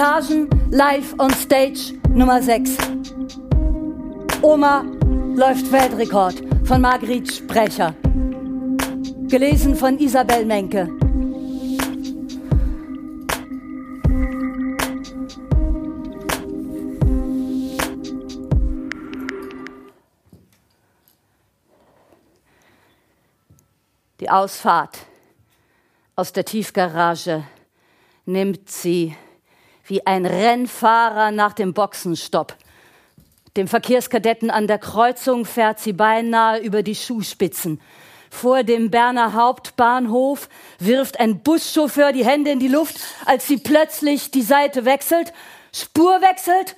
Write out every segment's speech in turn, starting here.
Reportagen live on stage Nummer 6. Oma läuft Weltrekord von Margrit Sprecher. Gelesen von Isabel Menke. Die Ausfahrt aus der Tiefgarage nimmt sie wie ein Rennfahrer nach dem Boxenstopp. Dem Verkehrskadetten an der Kreuzung fährt sie beinahe über die Schuhspitzen. Vor dem Berner Hauptbahnhof wirft ein Buschauffeur die Hände in die Luft, als sie plötzlich die Seite wechselt, Spur wechselt,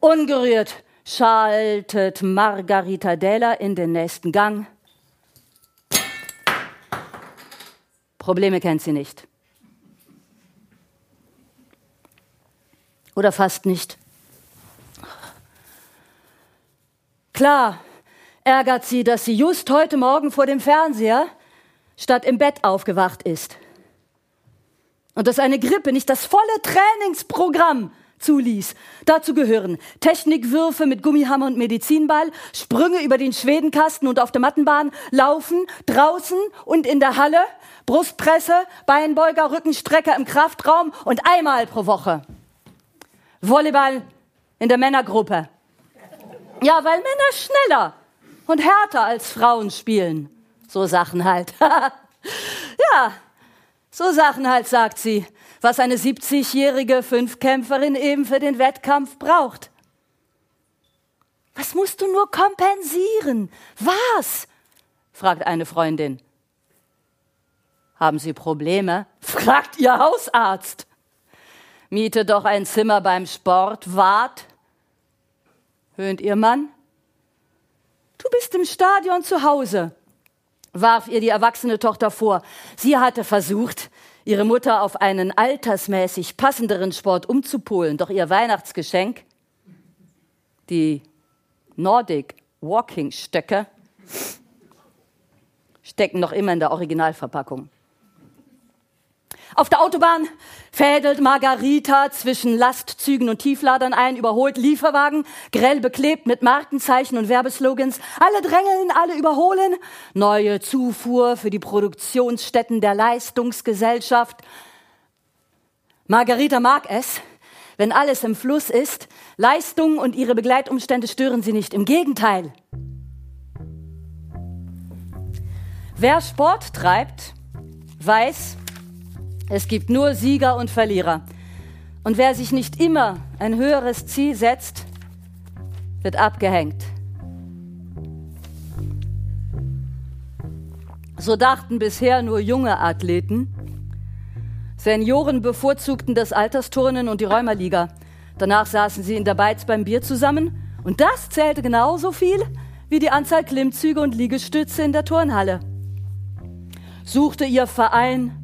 ungerührt schaltet Margarita Della in den nächsten Gang. Probleme kennt sie nicht. Oder fast nicht. Klar ärgert sie, dass sie just heute Morgen vor dem Fernseher statt im Bett aufgewacht ist. Und dass eine Grippe nicht das volle Trainingsprogramm zuließ. Dazu gehören Technikwürfe mit Gummihammer und Medizinball, Sprünge über den Schwedenkasten und auf der Mattenbahn, Laufen draußen und in der Halle, Brustpresse, Beinbeuger, Rückenstrecker im Kraftraum und einmal pro Woche Volleyball in der Männergruppe. Ja, weil Männer schneller und härter als Frauen spielen. So Sachen halt. ja, so Sachen halt, sagt sie, was eine 70-jährige Fünfkämpferin eben für den Wettkampf braucht. Was musst du nur kompensieren? Was? fragt eine Freundin. Haben Sie Probleme? fragt Ihr Hausarzt. Miete doch ein Zimmer beim Sportwart. Höhnt ihr Mann? Du bist im Stadion zu Hause, warf ihr die erwachsene Tochter vor. Sie hatte versucht, ihre Mutter auf einen altersmäßig passenderen Sport umzupolen, doch ihr Weihnachtsgeschenk, die Nordic Walking Stöcke, stecken noch immer in der Originalverpackung. Auf der Autobahn fädelt Margarita zwischen Lastzügen und Tiefladern ein, überholt Lieferwagen, grell beklebt mit Markenzeichen und Werbeslogans. Alle drängeln, alle überholen. Neue Zufuhr für die Produktionsstätten der Leistungsgesellschaft. Margarita mag es, wenn alles im Fluss ist. Leistung und ihre Begleitumstände stören sie nicht. Im Gegenteil. Wer Sport treibt, weiß, es gibt nur Sieger und Verlierer. Und wer sich nicht immer ein höheres Ziel setzt, wird abgehängt. So dachten bisher nur junge Athleten. Senioren bevorzugten das Altersturnen und die Räumerliga. Danach saßen sie in der Beiz beim Bier zusammen und das zählte genauso viel wie die Anzahl Klimmzüge und Liegestütze in der Turnhalle. Suchte ihr Verein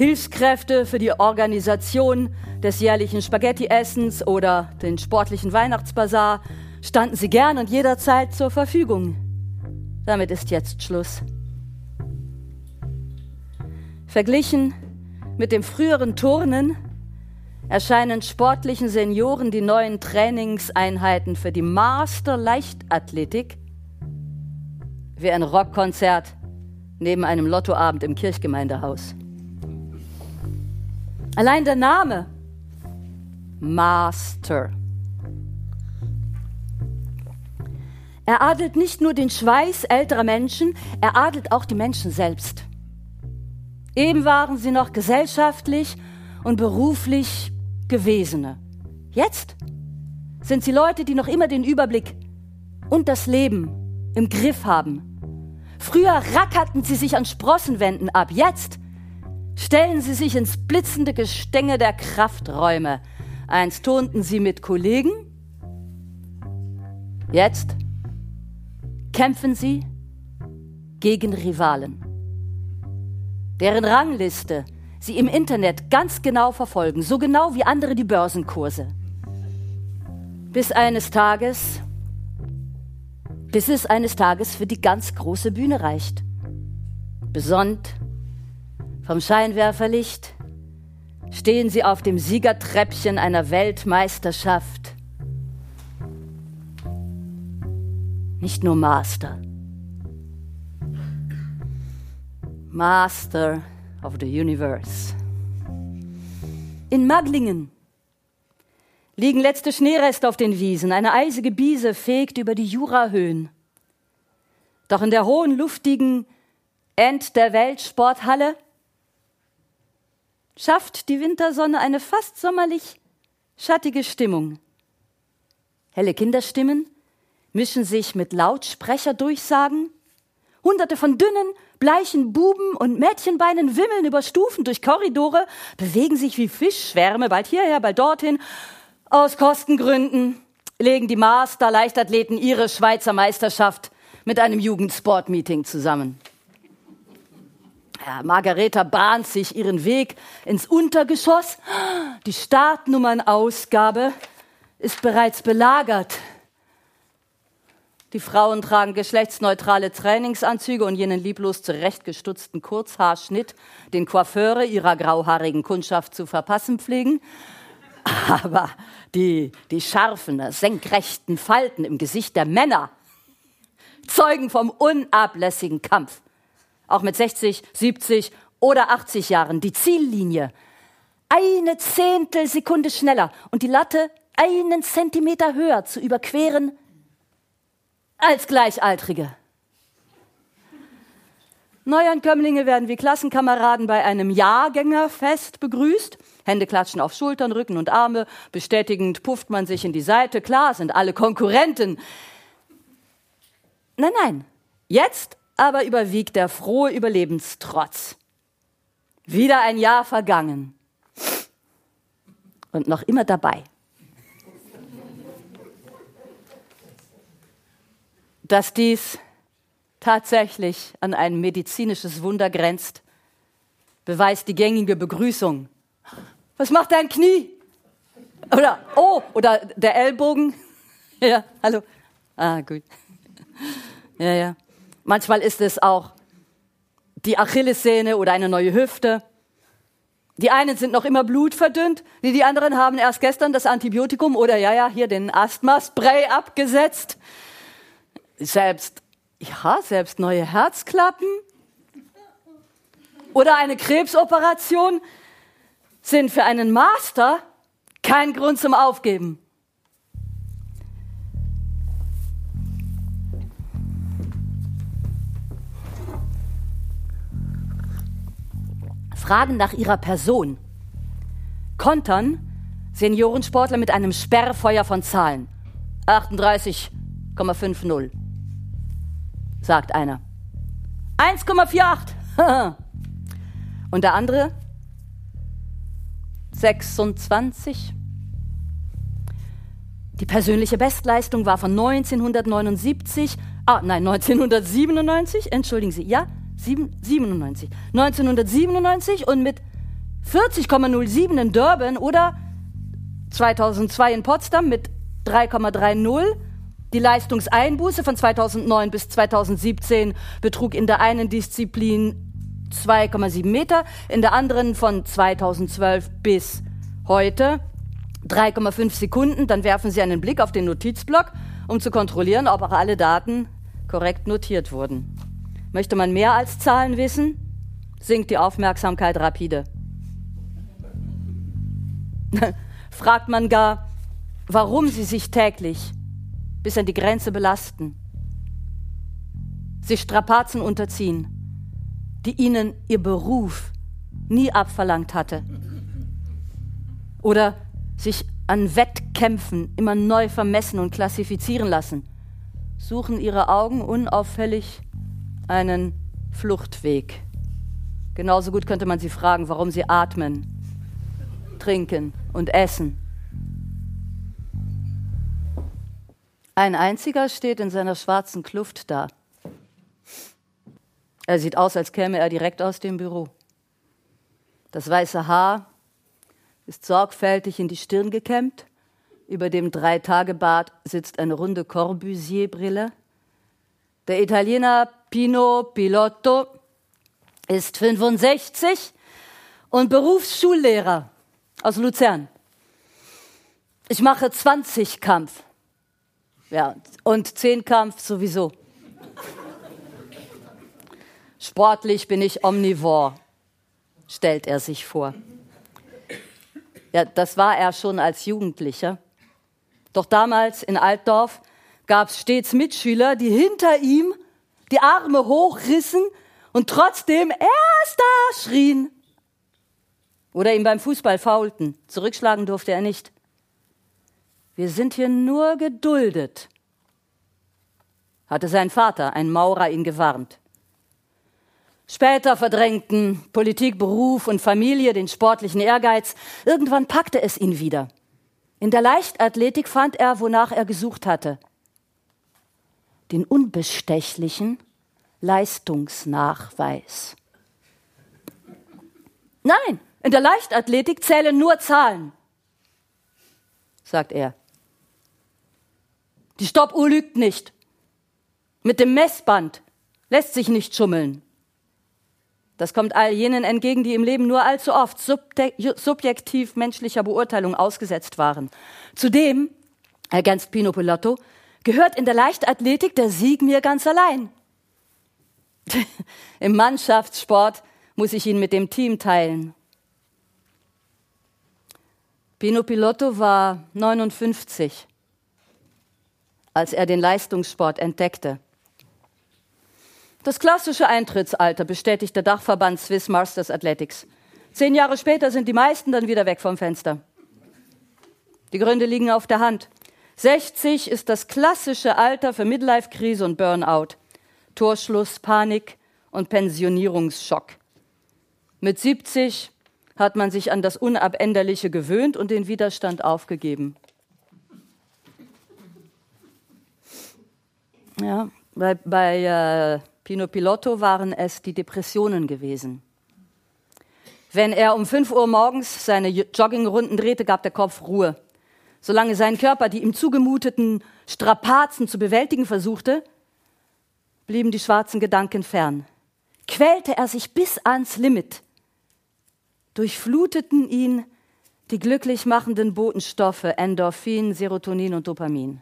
Hilfskräfte für die Organisation des jährlichen Spaghetti-Essens oder den sportlichen Weihnachtsbazar standen sie gern und jederzeit zur Verfügung. Damit ist jetzt Schluss. Verglichen mit dem früheren Turnen erscheinen sportlichen Senioren die neuen Trainingseinheiten für die Master Leichtathletik wie ein Rockkonzert neben einem Lottoabend im Kirchgemeindehaus. Allein der Name Master. Er adelt nicht nur den Schweiß älterer Menschen, er adelt auch die Menschen selbst. Eben waren sie noch gesellschaftlich und beruflich Gewesene. Jetzt sind sie Leute, die noch immer den Überblick und das Leben im Griff haben. Früher rackerten sie sich an Sprossenwänden ab. Jetzt Stellen Sie sich ins blitzende Gestänge der Krafträume. Einst turnten Sie mit Kollegen. Jetzt kämpfen Sie gegen Rivalen, deren Rangliste sie im Internet ganz genau verfolgen, so genau wie andere die Börsenkurse. Bis eines Tages, bis es eines Tages für die ganz große Bühne reicht. Besonnt vom Scheinwerferlicht stehen sie auf dem Siegertreppchen einer Weltmeisterschaft. Nicht nur Master. Master of the Universe. In Maglingen liegen letzte Schneereste auf den Wiesen. Eine eisige Biese fegt über die Jurahöhen. Doch in der hohen, luftigen End der Weltsporthalle schafft die Wintersonne eine fast sommerlich schattige Stimmung. Helle Kinderstimmen mischen sich mit Lautsprecherdurchsagen. Hunderte von dünnen, bleichen Buben und Mädchenbeinen wimmeln über Stufen durch Korridore, bewegen sich wie Fischschwärme, bald hierher, bald dorthin. Aus Kostengründen legen die Master-Leichtathleten ihre Schweizer Meisterschaft mit einem Jugendsportmeeting zusammen. Ja, Margareta bahnt sich ihren Weg ins Untergeschoss. Die Startnummernausgabe ist bereits belagert. Die Frauen tragen geschlechtsneutrale Trainingsanzüge und jenen lieblos zurechtgestutzten Kurzhaarschnitt, den Coiffeure ihrer grauhaarigen Kundschaft zu verpassen pflegen. Aber die, die scharfen, senkrechten Falten im Gesicht der Männer zeugen vom unablässigen Kampf auch mit 60, 70 oder 80 Jahren, die Ziellinie eine Zehntelsekunde schneller und die Latte einen Zentimeter höher zu überqueren als Gleichaltrige. Neuankömmlinge werden wie Klassenkameraden bei einem Jahrgängerfest begrüßt. Hände klatschen auf Schultern, Rücken und Arme. Bestätigend pufft man sich in die Seite. Klar sind alle Konkurrenten. Nein, nein. Jetzt aber überwiegt der frohe Überlebenstrotz. Wieder ein Jahr vergangen und noch immer dabei. Dass dies tatsächlich an ein medizinisches Wunder grenzt, beweist die gängige Begrüßung. Was macht dein Knie? Oder, oh, oder der Ellbogen. Ja, hallo. Ah, gut. Ja, ja. Manchmal ist es auch die Achillessehne oder eine neue Hüfte. Die einen sind noch immer blutverdünnt, die, anderen haben erst gestern das Antibiotikum oder ja, ja, hier den Asthma-Spray abgesetzt. Selbst, ja, selbst neue Herzklappen oder eine Krebsoperation sind für einen Master kein Grund zum Aufgeben. Fragen nach ihrer Person. Kontern Seniorensportler mit einem Sperrfeuer von Zahlen. 38,50, sagt einer. 1,48. Und der andere 26. Die persönliche Bestleistung war von 1979, ah nein, 1997, entschuldigen Sie, ja, 97. 1997 und mit 40,07 in Durban oder 2002 in Potsdam mit 3,30. Die Leistungseinbuße von 2009 bis 2017 betrug in der einen Disziplin 2,7 Meter, in der anderen von 2012 bis heute 3,5 Sekunden. Dann werfen Sie einen Blick auf den Notizblock, um zu kontrollieren, ob auch alle Daten korrekt notiert wurden. Möchte man mehr als Zahlen wissen, sinkt die Aufmerksamkeit rapide. Fragt man gar, warum sie sich täglich bis an die Grenze belasten, sich Strapazen unterziehen, die ihnen ihr Beruf nie abverlangt hatte, oder sich an Wettkämpfen immer neu vermessen und klassifizieren lassen, suchen ihre Augen unauffällig einen Fluchtweg. Genauso gut könnte man sie fragen, warum sie atmen, trinken und essen. Ein einziger steht in seiner schwarzen Kluft da. Er sieht aus, als käme er direkt aus dem Büro. Das weiße Haar ist sorgfältig in die Stirn gekämmt. Über dem Dreitagebart sitzt eine runde Corbusier-Brille. Der Italiener Pino Pilotto ist 65 und Berufsschullehrer aus Luzern. Ich mache 20 Kampf. Ja, und 10 Kampf sowieso. Sportlich bin ich omnivor, stellt er sich vor. Ja, das war er schon als Jugendlicher. Doch damals in Altdorf gab es stets Mitschüler, die hinter ihm die Arme hochrissen und trotzdem Erster schrien. Oder ihm beim Fußball faulten. Zurückschlagen durfte er nicht. Wir sind hier nur geduldet, hatte sein Vater, ein Maurer, ihn gewarnt. Später verdrängten Politik, Beruf und Familie den sportlichen Ehrgeiz. Irgendwann packte es ihn wieder. In der Leichtathletik fand er, wonach er gesucht hatte. Den unbestechlichen Leistungsnachweis. Nein, in der Leichtathletik zählen nur Zahlen, sagt er. Die Stoppuhr lügt nicht. Mit dem Messband lässt sich nicht schummeln. Das kommt all jenen entgegen, die im Leben nur allzu oft subjektiv menschlicher Beurteilung ausgesetzt waren. Zudem, ergänzt Pino Pilotto, gehört in der Leichtathletik der Sieg mir ganz allein. Im Mannschaftssport muss ich ihn mit dem Team teilen. Pino Pilotto war 59, als er den Leistungssport entdeckte. Das klassische Eintrittsalter bestätigt der Dachverband Swiss Masters Athletics. Zehn Jahre später sind die meisten dann wieder weg vom Fenster. Die Gründe liegen auf der Hand. 60 ist das klassische Alter für Midlife-Krise und Burnout, Torschluss, Panik und Pensionierungsschock. Mit 70 hat man sich an das Unabänderliche gewöhnt und den Widerstand aufgegeben. Ja, bei, bei äh, Pino Pilotto waren es die Depressionen gewesen. Wenn er um 5 Uhr morgens seine Joggingrunden drehte, gab der Kopf Ruhe. Solange sein Körper die ihm zugemuteten Strapazen zu bewältigen versuchte, blieben die schwarzen Gedanken fern. Quälte er sich bis ans Limit, durchfluteten ihn die glücklich machenden Botenstoffe Endorphin, Serotonin und Dopamin.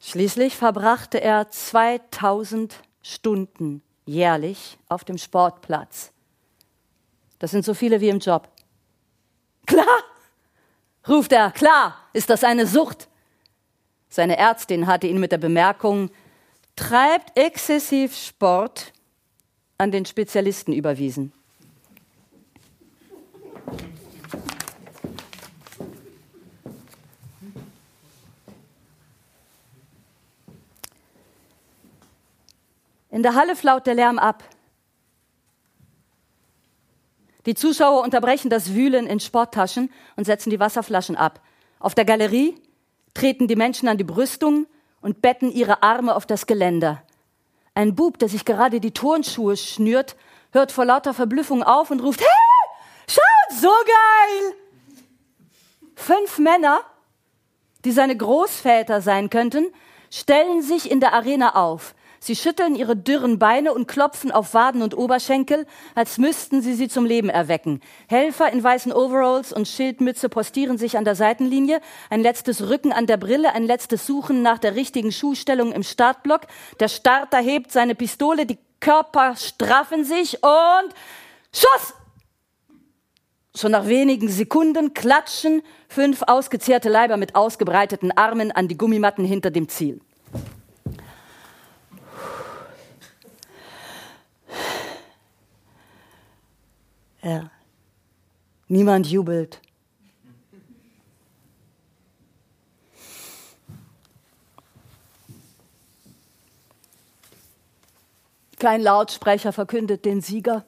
Schließlich verbrachte er 2000 Stunden jährlich auf dem Sportplatz. Das sind so viele wie im Job. Klar, ruft er, klar, ist das eine Sucht. Seine Ärztin hatte ihn mit der Bemerkung, treibt exzessiv Sport an den Spezialisten überwiesen. In der Halle flaut der Lärm ab. Die Zuschauer unterbrechen das Wühlen in Sporttaschen und setzen die Wasserflaschen ab. Auf der Galerie treten die Menschen an die Brüstung und betten ihre Arme auf das Geländer. Ein Bub, der sich gerade die Turnschuhe schnürt, hört vor lauter Verblüffung auf und ruft, hey, schaut, so geil! Fünf Männer, die seine Großväter sein könnten, stellen sich in der Arena auf. Sie schütteln ihre dürren Beine und klopfen auf Waden und Oberschenkel, als müssten sie sie zum Leben erwecken. Helfer in weißen Overalls und Schildmütze postieren sich an der Seitenlinie. Ein letztes Rücken an der Brille, ein letztes Suchen nach der richtigen Schuhstellung im Startblock. Der Starter hebt seine Pistole, die Körper straffen sich und Schuss! Schon nach wenigen Sekunden klatschen fünf ausgezehrte Leiber mit ausgebreiteten Armen an die Gummimatten hinter dem Ziel. Ja. Niemand jubelt. Kein Lautsprecher verkündet den Sieger.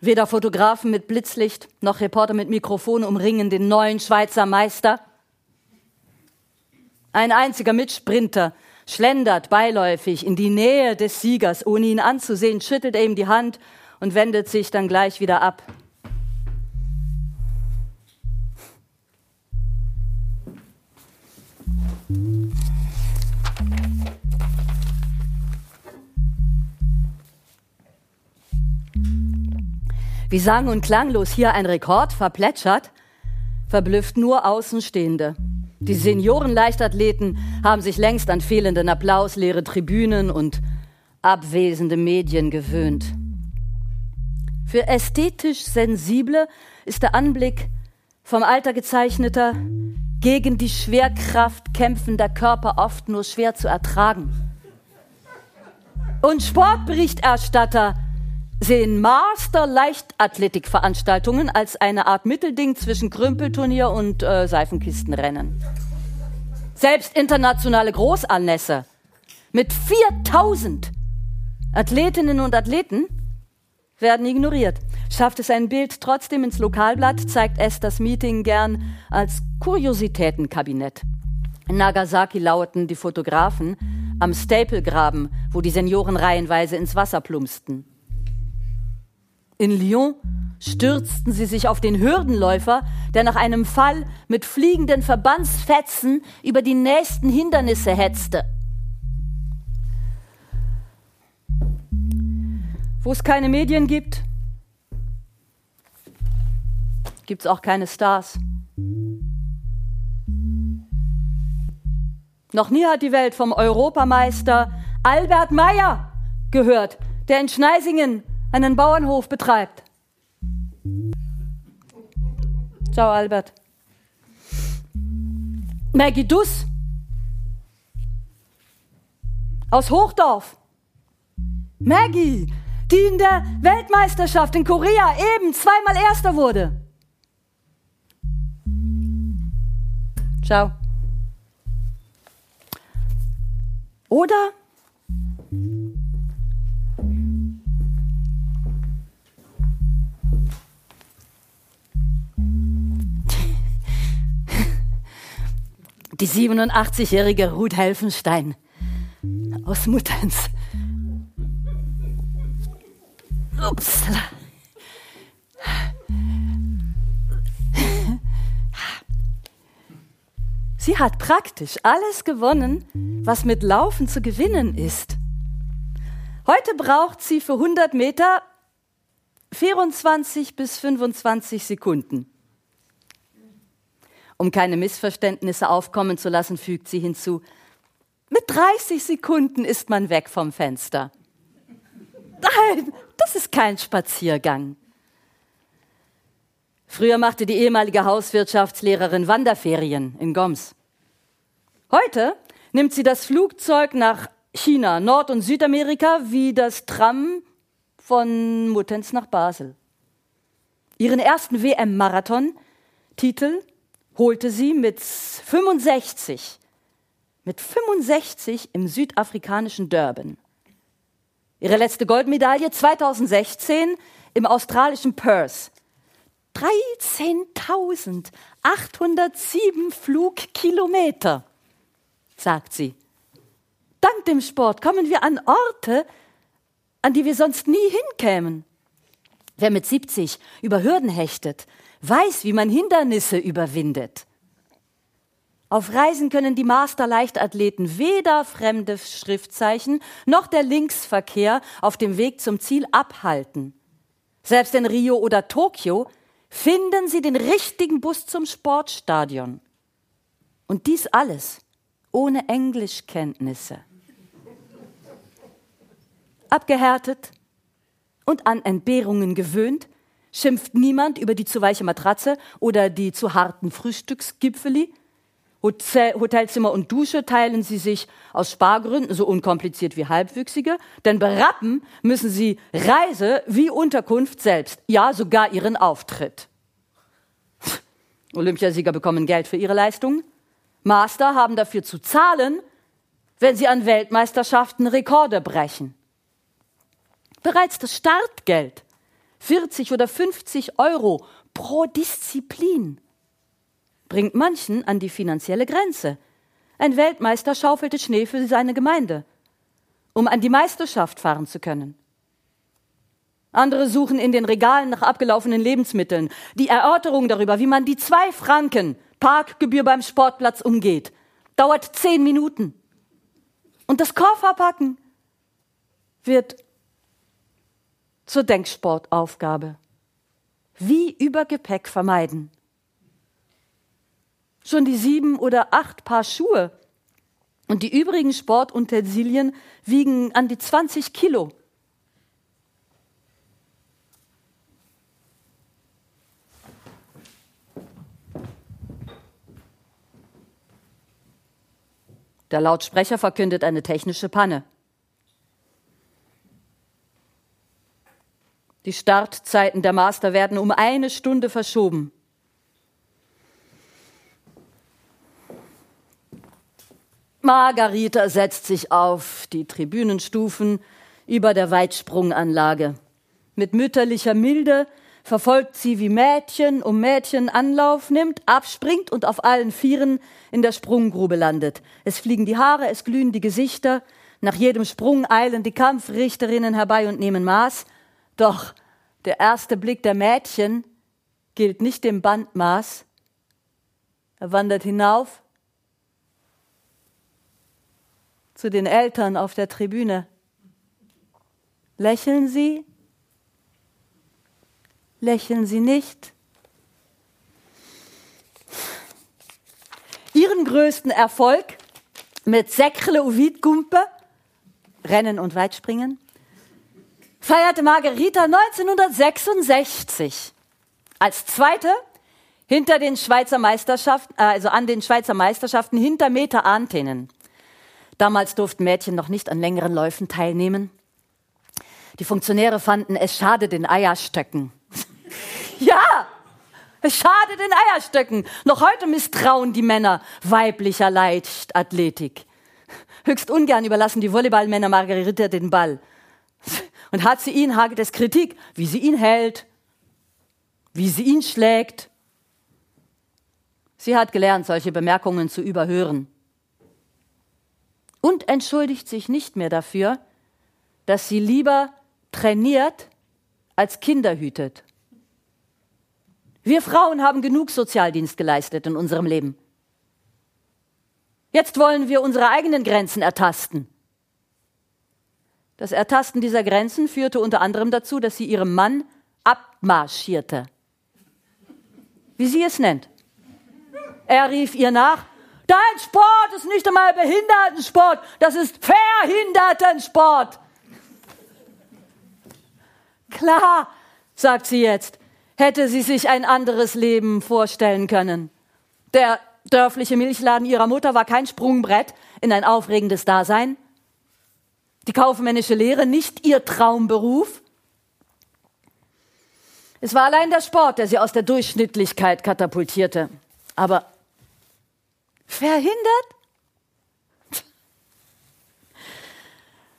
Weder Fotografen mit Blitzlicht noch Reporter mit Mikrofon umringen den neuen Schweizer Meister. Ein einziger Mitsprinter schlendert beiläufig in die Nähe des Siegers, ohne ihn anzusehen, schüttelt er ihm die Hand und wendet sich dann gleich wieder ab. Wie sang- und klanglos hier ein Rekord verplätschert, verblüfft nur Außenstehende. Die Seniorenleichtathleten haben sich längst an fehlenden Applaus, leere Tribünen und abwesende Medien gewöhnt. Für ästhetisch Sensible ist der Anblick vom Alter gezeichneter, gegen die Schwerkraft kämpfender Körper oft nur schwer zu ertragen. Und Sportberichterstatter sehen Master-Leichtathletikveranstaltungen als eine Art Mittelding zwischen Krümpelturnier und äh, Seifenkistenrennen. Selbst internationale Großanlässe mit 4000 Athletinnen und Athleten werden ignoriert. Schafft es ein Bild trotzdem ins Lokalblatt, zeigt es das Meeting gern als Kuriositätenkabinett. In Nagasaki lauerten die Fotografen am Staplegraben, wo die Senioren reihenweise ins Wasser plumpsten. In Lyon stürzten sie sich auf den Hürdenläufer, der nach einem Fall mit fliegenden Verbandsfetzen über die nächsten Hindernisse hetzte. Wo es keine Medien gibt, gibt es auch keine Stars. Noch nie hat die Welt vom Europameister Albert Meyer gehört, der in Schneisingen einen Bauernhof betreibt. Ciao, Albert. Maggie Duss aus Hochdorf. Maggie, die in der Weltmeisterschaft in Korea eben zweimal Erster wurde. Ciao. Oder die 87-jährige Ruth Helfenstein aus Mutterns. Upsala. Sie hat praktisch alles gewonnen, was mit Laufen zu gewinnen ist. Heute braucht sie für 100 Meter 24 bis 25 Sekunden. Um keine Missverständnisse aufkommen zu lassen, fügt sie hinzu, mit 30 Sekunden ist man weg vom Fenster. Nein, das ist kein Spaziergang. Früher machte die ehemalige Hauswirtschaftslehrerin Wanderferien in Goms. Heute nimmt sie das Flugzeug nach China, Nord- und Südamerika wie das Tram von Muttenz nach Basel. Ihren ersten WM-Marathon, Titel holte sie mit 65, mit 65 im südafrikanischen Durban. Ihre letzte Goldmedaille 2016 im australischen Perth. 13.807 Flugkilometer, sagt sie. Dank dem Sport kommen wir an Orte, an die wir sonst nie hinkämen. Wer mit 70 über Hürden hechtet, weiß, wie man Hindernisse überwindet. Auf Reisen können die Master-Leichtathleten weder fremde Schriftzeichen noch der Linksverkehr auf dem Weg zum Ziel abhalten. Selbst in Rio oder Tokio finden sie den richtigen Bus zum Sportstadion. Und dies alles ohne Englischkenntnisse. Abgehärtet und an Entbehrungen gewöhnt, schimpft niemand über die zu weiche Matratze oder die zu harten Frühstücksgipfeli. Hotelzimmer und Dusche teilen sie sich aus Spargründen so unkompliziert wie Halbwüchsige, denn berappen müssen sie Reise wie Unterkunft selbst, ja sogar ihren Auftritt. Olympiasieger bekommen Geld für ihre Leistungen, Master haben dafür zu zahlen, wenn sie an Weltmeisterschaften Rekorde brechen. Bereits das Startgeld 40 oder 50 Euro pro Disziplin bringt manchen an die finanzielle Grenze. Ein Weltmeister schaufelte Schnee für seine Gemeinde, um an die Meisterschaft fahren zu können. Andere suchen in den Regalen nach abgelaufenen Lebensmitteln, die Erörterung darüber, wie man die zwei Franken Parkgebühr beim Sportplatz umgeht. Dauert zehn Minuten. Und das Kofferpacken wird zur Denksportaufgabe. Wie Übergepäck vermeiden. Schon die sieben oder acht Paar Schuhe und die übrigen Sportutensilien wiegen an die 20 Kilo. Der Lautsprecher verkündet eine technische Panne. Die Startzeiten der Master werden um eine Stunde verschoben. Margarita setzt sich auf die Tribünenstufen über der Weitsprunganlage. Mit mütterlicher Milde verfolgt sie, wie Mädchen um Mädchen Anlauf nimmt, abspringt und auf allen Vieren in der Sprunggrube landet. Es fliegen die Haare, es glühen die Gesichter. Nach jedem Sprung eilen die Kampfrichterinnen herbei und nehmen Maß. Doch der erste Blick der Mädchen gilt nicht dem Bandmaß. Er wandert hinauf zu den Eltern auf der Tribüne. Lächeln Sie? Lächeln Sie nicht? Ihren größten Erfolg mit Säckle und Gumpe, Rennen und Weitspringen, feierte Margarita 1966 als Zweite hinter den Schweizer Meisterschaften, äh, also an den Schweizer Meisterschaften hinter Meter Antennen. Damals durften Mädchen noch nicht an längeren Läufen teilnehmen. Die Funktionäre fanden es schade den Eierstöcken. ja, es schade den Eierstöcken. Noch heute misstrauen die Männer weiblicher Leichtathletik. Höchst ungern überlassen die Volleyballmänner Margarita den Ball. Und hat sie ihn, hagelt es Kritik, wie sie ihn hält, wie sie ihn schlägt. Sie hat gelernt, solche Bemerkungen zu überhören und entschuldigt sich nicht mehr dafür, dass sie lieber trainiert als Kinder hütet. Wir Frauen haben genug Sozialdienst geleistet in unserem Leben. Jetzt wollen wir unsere eigenen Grenzen ertasten. Das Ertasten dieser Grenzen führte unter anderem dazu, dass sie ihrem Mann abmarschierte. Wie sie es nennt. Er rief ihr nach, Dein Sport ist nicht einmal Behindertensport, das ist Verhindertensport. Klar, sagt sie jetzt, hätte sie sich ein anderes Leben vorstellen können. Der dörfliche Milchladen ihrer Mutter war kein Sprungbrett in ein aufregendes Dasein. Die kaufmännische Lehre nicht ihr Traumberuf. Es war allein der Sport, der sie aus der Durchschnittlichkeit katapultierte. Aber Verhindert?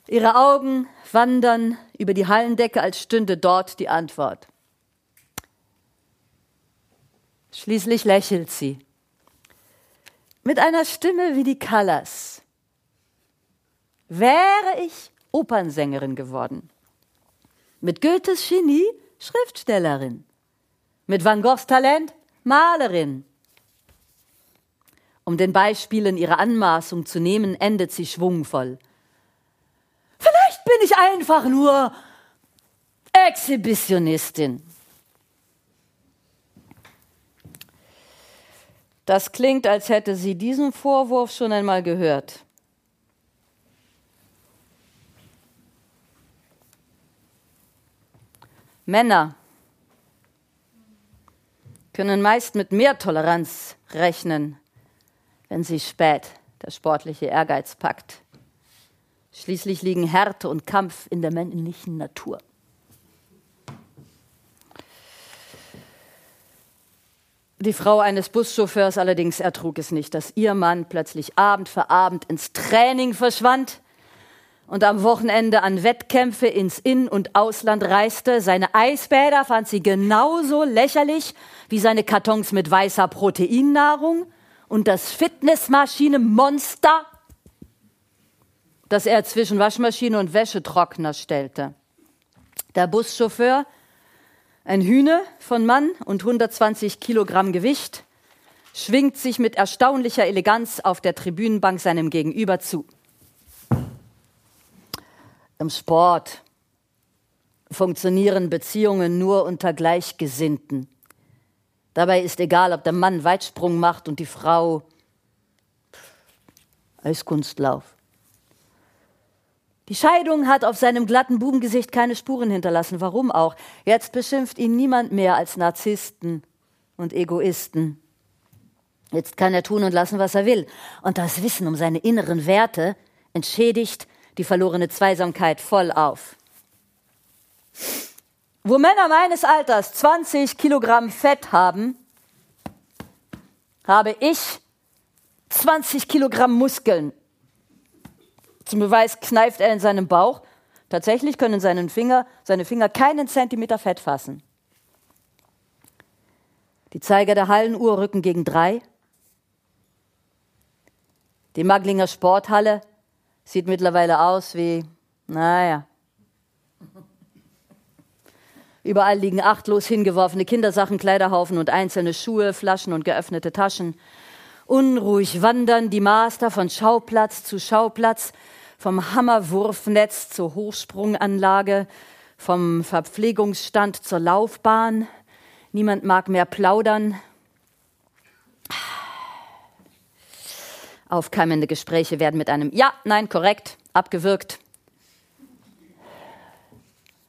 Ihre Augen wandern über die Hallendecke, als stünde dort die Antwort. Schließlich lächelt sie. Mit einer Stimme wie die Callas. Wäre ich Opernsängerin geworden. Mit Goethes Genie Schriftstellerin. Mit Van Goghs Talent Malerin. Um den Beispielen ihrer Anmaßung zu nehmen, endet sie schwungvoll. Vielleicht bin ich einfach nur Exhibitionistin. Das klingt, als hätte sie diesen Vorwurf schon einmal gehört. Männer können meist mit mehr Toleranz rechnen wenn sie spät der sportliche Ehrgeiz packt. Schließlich liegen Härte und Kampf in der männlichen Natur. Die Frau eines Buschauffeurs allerdings ertrug es nicht, dass ihr Mann plötzlich Abend für Abend ins Training verschwand und am Wochenende an Wettkämpfe ins In- und Ausland reiste. Seine Eisbäder fand sie genauso lächerlich wie seine Kartons mit weißer Proteinnahrung und das Fitnessmaschine-Monster, das er zwischen Waschmaschine und Wäschetrockner stellte. Der Buschauffeur, ein Hühne von Mann und 120 Kilogramm Gewicht, schwingt sich mit erstaunlicher Eleganz auf der Tribünenbank seinem Gegenüber zu. Im Sport funktionieren Beziehungen nur unter Gleichgesinnten. Dabei ist egal, ob der Mann Weitsprung macht und die Frau Eiskunstlauf. Die Scheidung hat auf seinem glatten Bubengesicht keine Spuren hinterlassen. Warum auch? Jetzt beschimpft ihn niemand mehr als Narzissten und Egoisten. Jetzt kann er tun und lassen, was er will. Und das Wissen um seine inneren Werte entschädigt die verlorene Zweisamkeit voll auf. Wo Männer meines Alters 20 Kilogramm Fett haben, habe ich 20 Kilogramm Muskeln. Zum Beweis kneift er in seinem Bauch. Tatsächlich können seine Finger, seine Finger keinen Zentimeter Fett fassen. Die Zeiger der Hallenuhr rücken gegen drei. Die Maglinger Sporthalle sieht mittlerweile aus wie, naja. Überall liegen achtlos hingeworfene Kindersachen, Kleiderhaufen und einzelne Schuhe, Flaschen und geöffnete Taschen. Unruhig wandern die Master von Schauplatz zu Schauplatz, vom Hammerwurfnetz zur Hochsprunganlage, vom Verpflegungsstand zur Laufbahn. Niemand mag mehr plaudern. Aufkeimende Gespräche werden mit einem Ja, nein, korrekt abgewürgt.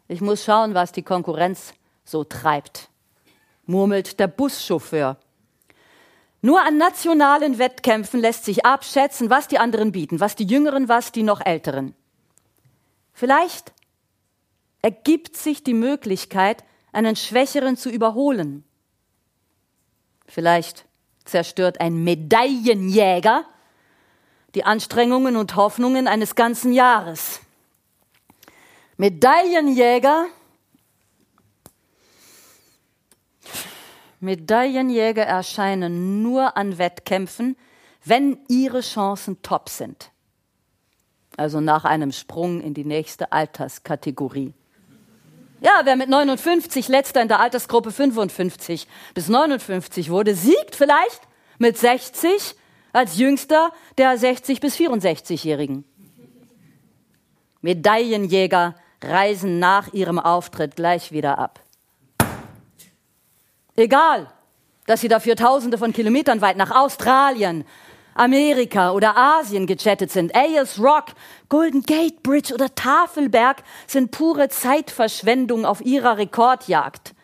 Ich muss schauen, was die Konkurrenz so treibt, murmelt der Buschauffeur. Nur an nationalen Wettkämpfen lässt sich abschätzen, was die anderen bieten, was die Jüngeren, was die noch Älteren. Vielleicht ergibt sich die Möglichkeit, einen Schwächeren zu überholen. Vielleicht zerstört ein Medaillenjäger die Anstrengungen und Hoffnungen eines ganzen Jahres. Medaillenjäger, Medaillenjäger erscheinen nur an Wettkämpfen, wenn ihre Chancen top sind. Also nach einem Sprung in die nächste Alterskategorie. Ja, wer mit 59 letzter in der Altersgruppe 55 bis 59 wurde, siegt vielleicht mit 60 als jüngster der 60 bis 64-Jährigen. Medaillenjäger reisen nach ihrem Auftritt gleich wieder ab. Egal, dass sie dafür Tausende von Kilometern weit nach Australien, Amerika oder Asien gechattet sind. Ayers Rock, Golden Gate Bridge oder Tafelberg sind pure Zeitverschwendung auf ihrer Rekordjagd.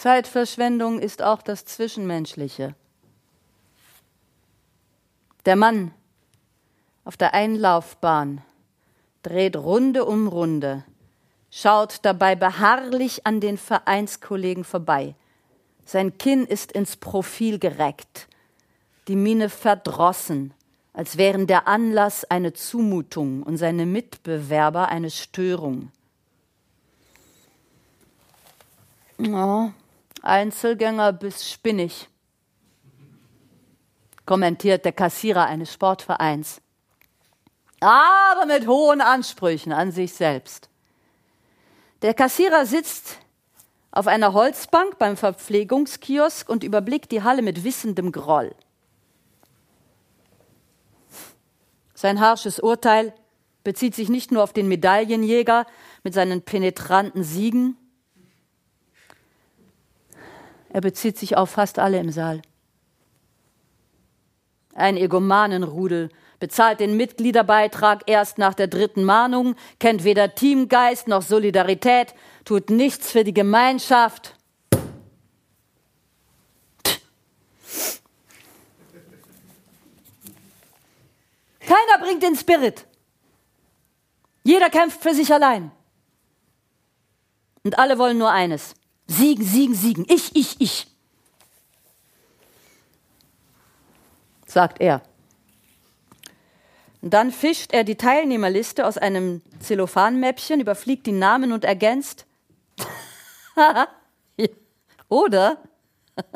Zeitverschwendung ist auch das Zwischenmenschliche. Der Mann auf der Einlaufbahn dreht Runde um Runde, schaut dabei beharrlich an den Vereinskollegen vorbei. Sein Kinn ist ins Profil gereckt, die Miene verdrossen, als wären der Anlass eine Zumutung und seine Mitbewerber eine Störung. Oh, Einzelgänger bis spinnig, kommentiert der Kassierer eines Sportvereins. Aber mit hohen Ansprüchen an sich selbst. Der Kassierer sitzt auf einer Holzbank beim Verpflegungskiosk und überblickt die Halle mit wissendem Groll. Sein harsches Urteil bezieht sich nicht nur auf den Medaillenjäger mit seinen penetranten Siegen, er bezieht sich auf fast alle im Saal. Ein Egomanenrudel bezahlt den Mitgliederbeitrag erst nach der dritten Mahnung, kennt weder Teamgeist noch Solidarität, tut nichts für die Gemeinschaft. Keiner bringt den Spirit. Jeder kämpft für sich allein. Und alle wollen nur eines. Siegen, siegen, siegen. Ich, ich, ich. Sagt er. Und dann fischt er die Teilnehmerliste aus einem Zellophanmäppchen, überfliegt die Namen und ergänzt. Oder?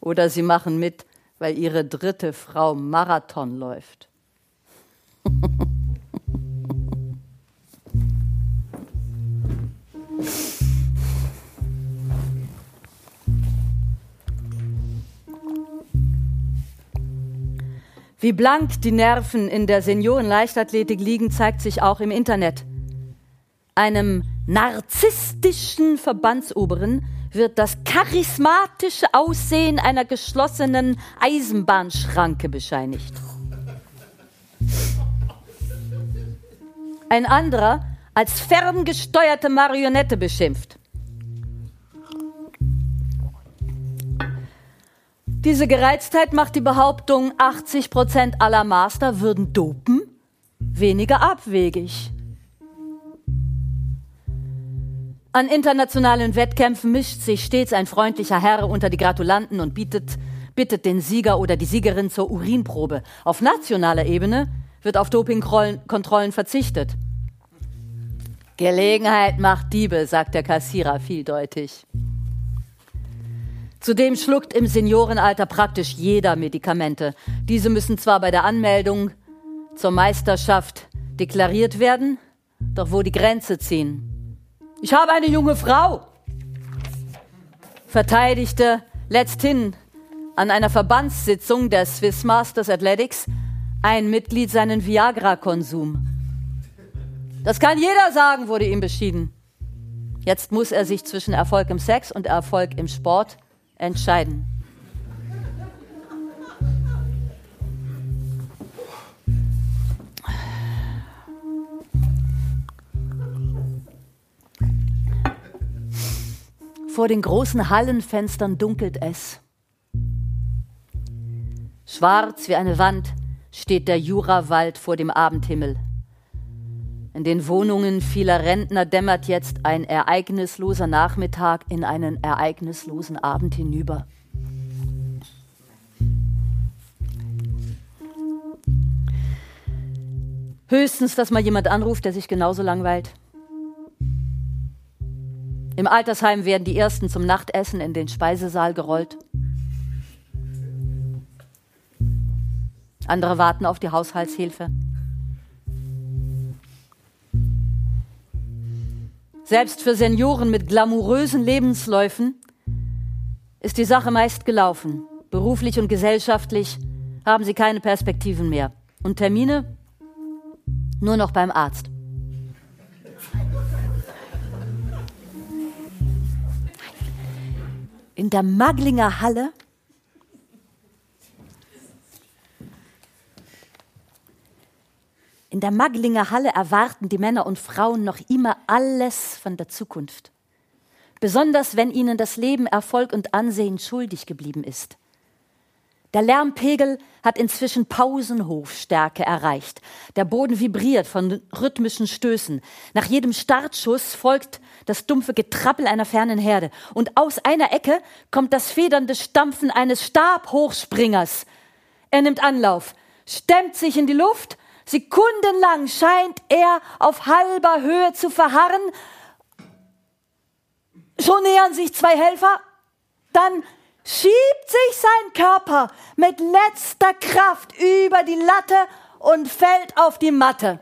Oder sie machen mit, weil ihre dritte Frau Marathon läuft. Wie blank die Nerven in der Seniorenleichtathletik liegen, zeigt sich auch im Internet. Einem narzisstischen Verbandsoberen wird das charismatische Aussehen einer geschlossenen Eisenbahnschranke bescheinigt. Ein anderer als ferngesteuerte Marionette beschimpft. Diese Gereiztheit macht die Behauptung, 80 Prozent aller Master würden dopen, weniger abwegig. An internationalen Wettkämpfen mischt sich stets ein freundlicher Herr unter die Gratulanten und bietet, bittet den Sieger oder die Siegerin zur Urinprobe. Auf nationaler Ebene wird auf Dopingkontrollen verzichtet. Gelegenheit macht Diebe, sagt der Kassierer vieldeutig. Zudem schluckt im Seniorenalter praktisch jeder Medikamente. Diese müssen zwar bei der Anmeldung zur Meisterschaft deklariert werden, doch wo die Grenze ziehen. Ich habe eine junge Frau, verteidigte letzthin an einer Verbandssitzung der Swiss Masters Athletics ein Mitglied seinen Viagra-Konsum. Das kann jeder sagen, wurde ihm beschieden. Jetzt muss er sich zwischen Erfolg im Sex und Erfolg im Sport entscheiden. Vor den großen Hallenfenstern dunkelt es. Schwarz wie eine Wand steht der Jurawald vor dem Abendhimmel. In den Wohnungen vieler Rentner dämmert jetzt ein ereignisloser Nachmittag in einen ereignislosen Abend hinüber. Höchstens, dass mal jemand anruft, der sich genauso langweilt. Im Altersheim werden die Ersten zum Nachtessen in den Speisesaal gerollt. Andere warten auf die Haushaltshilfe. Selbst für Senioren mit glamourösen Lebensläufen ist die Sache meist gelaufen. Beruflich und gesellschaftlich haben sie keine Perspektiven mehr. Und Termine nur noch beim Arzt. In der Maglinger Halle In der Maglinger Halle erwarten die Männer und Frauen noch immer alles von der Zukunft. Besonders wenn ihnen das Leben Erfolg und Ansehen schuldig geblieben ist. Der Lärmpegel hat inzwischen Pausenhofstärke erreicht. Der Boden vibriert von rhythmischen Stößen. Nach jedem Startschuss folgt das dumpfe Getrappel einer fernen Herde. Und aus einer Ecke kommt das federnde Stampfen eines Stabhochspringers. Er nimmt Anlauf, stemmt sich in die Luft Sekundenlang scheint er auf halber Höhe zu verharren. Schon nähern sich zwei Helfer. Dann schiebt sich sein Körper mit letzter Kraft über die Latte und fällt auf die Matte.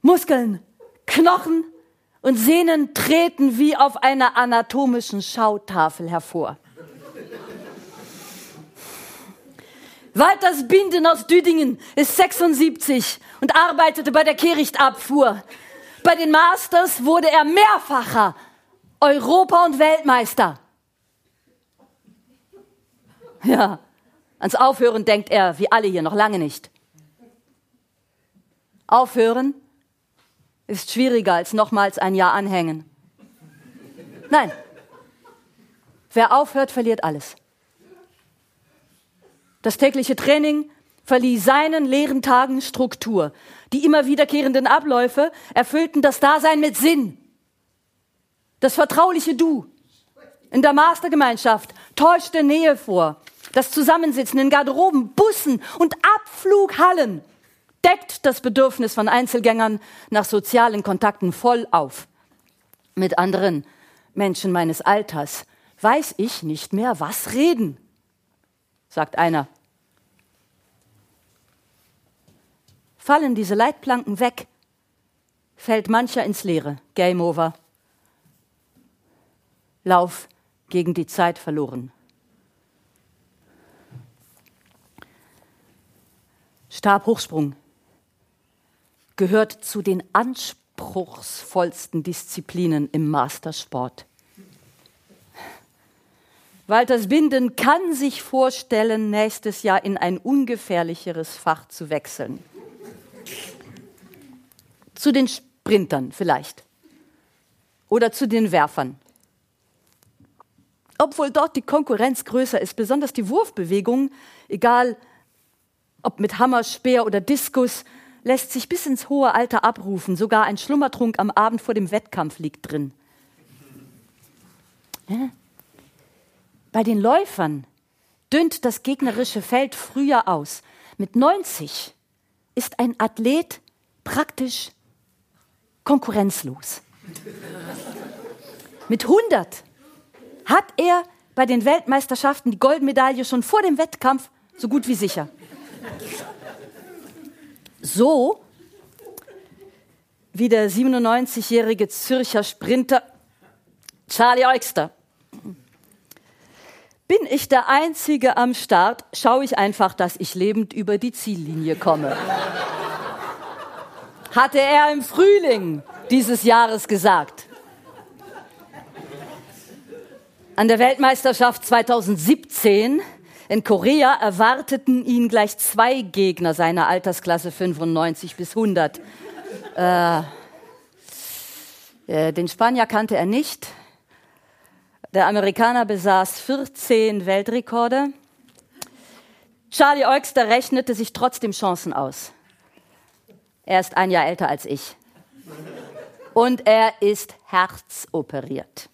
Muskeln, Knochen und Sehnen treten wie auf einer anatomischen Schautafel hervor. Walters Binden aus Düdingen ist 76 und arbeitete bei der Kehrichtabfuhr. Bei den Masters wurde er mehrfacher Europa- und Weltmeister. Ja, ans Aufhören denkt er, wie alle hier, noch lange nicht. Aufhören ist schwieriger als nochmals ein Jahr anhängen. Nein, wer aufhört, verliert alles. Das tägliche Training verlieh seinen leeren Tagen Struktur. Die immer wiederkehrenden Abläufe erfüllten das Dasein mit Sinn. Das vertrauliche Du in der Mastergemeinschaft täuschte Nähe vor. Das Zusammensitzen in Garderoben, Bussen und Abflughallen deckt das Bedürfnis von Einzelgängern nach sozialen Kontakten voll auf. Mit anderen Menschen meines Alters weiß ich nicht mehr, was reden, sagt einer. Fallen diese Leitplanken weg, fällt mancher ins Leere. Game over. Lauf gegen die Zeit verloren. Stabhochsprung gehört zu den anspruchsvollsten Disziplinen im Mastersport. Walters Binden kann sich vorstellen, nächstes Jahr in ein ungefährlicheres Fach zu wechseln. Zu den Sprintern vielleicht. Oder zu den Werfern. Obwohl dort die Konkurrenz größer ist, besonders die Wurfbewegung, egal ob mit Hammer, Speer oder Diskus, lässt sich bis ins hohe Alter abrufen. Sogar ein Schlummertrunk am Abend vor dem Wettkampf liegt drin. Ja? Bei den Läufern dünnt das gegnerische Feld früher aus. Mit 90 ist ein Athlet praktisch konkurrenzlos. Mit 100 hat er bei den Weltmeisterschaften die Goldmedaille schon vor dem Wettkampf so gut wie sicher. So wie der 97-jährige Zürcher Sprinter Charlie Eugster. Bin ich der Einzige am Start, schaue ich einfach, dass ich lebend über die Ziellinie komme. Hatte er im Frühling dieses Jahres gesagt. An der Weltmeisterschaft 2017 in Korea erwarteten ihn gleich zwei Gegner seiner Altersklasse 95 bis 100. Äh, äh, den Spanier kannte er nicht. Der Amerikaner besaß 14 Weltrekorde. Charlie Eugster rechnete sich trotzdem Chancen aus. Er ist ein Jahr älter als ich. Und er ist herzoperiert.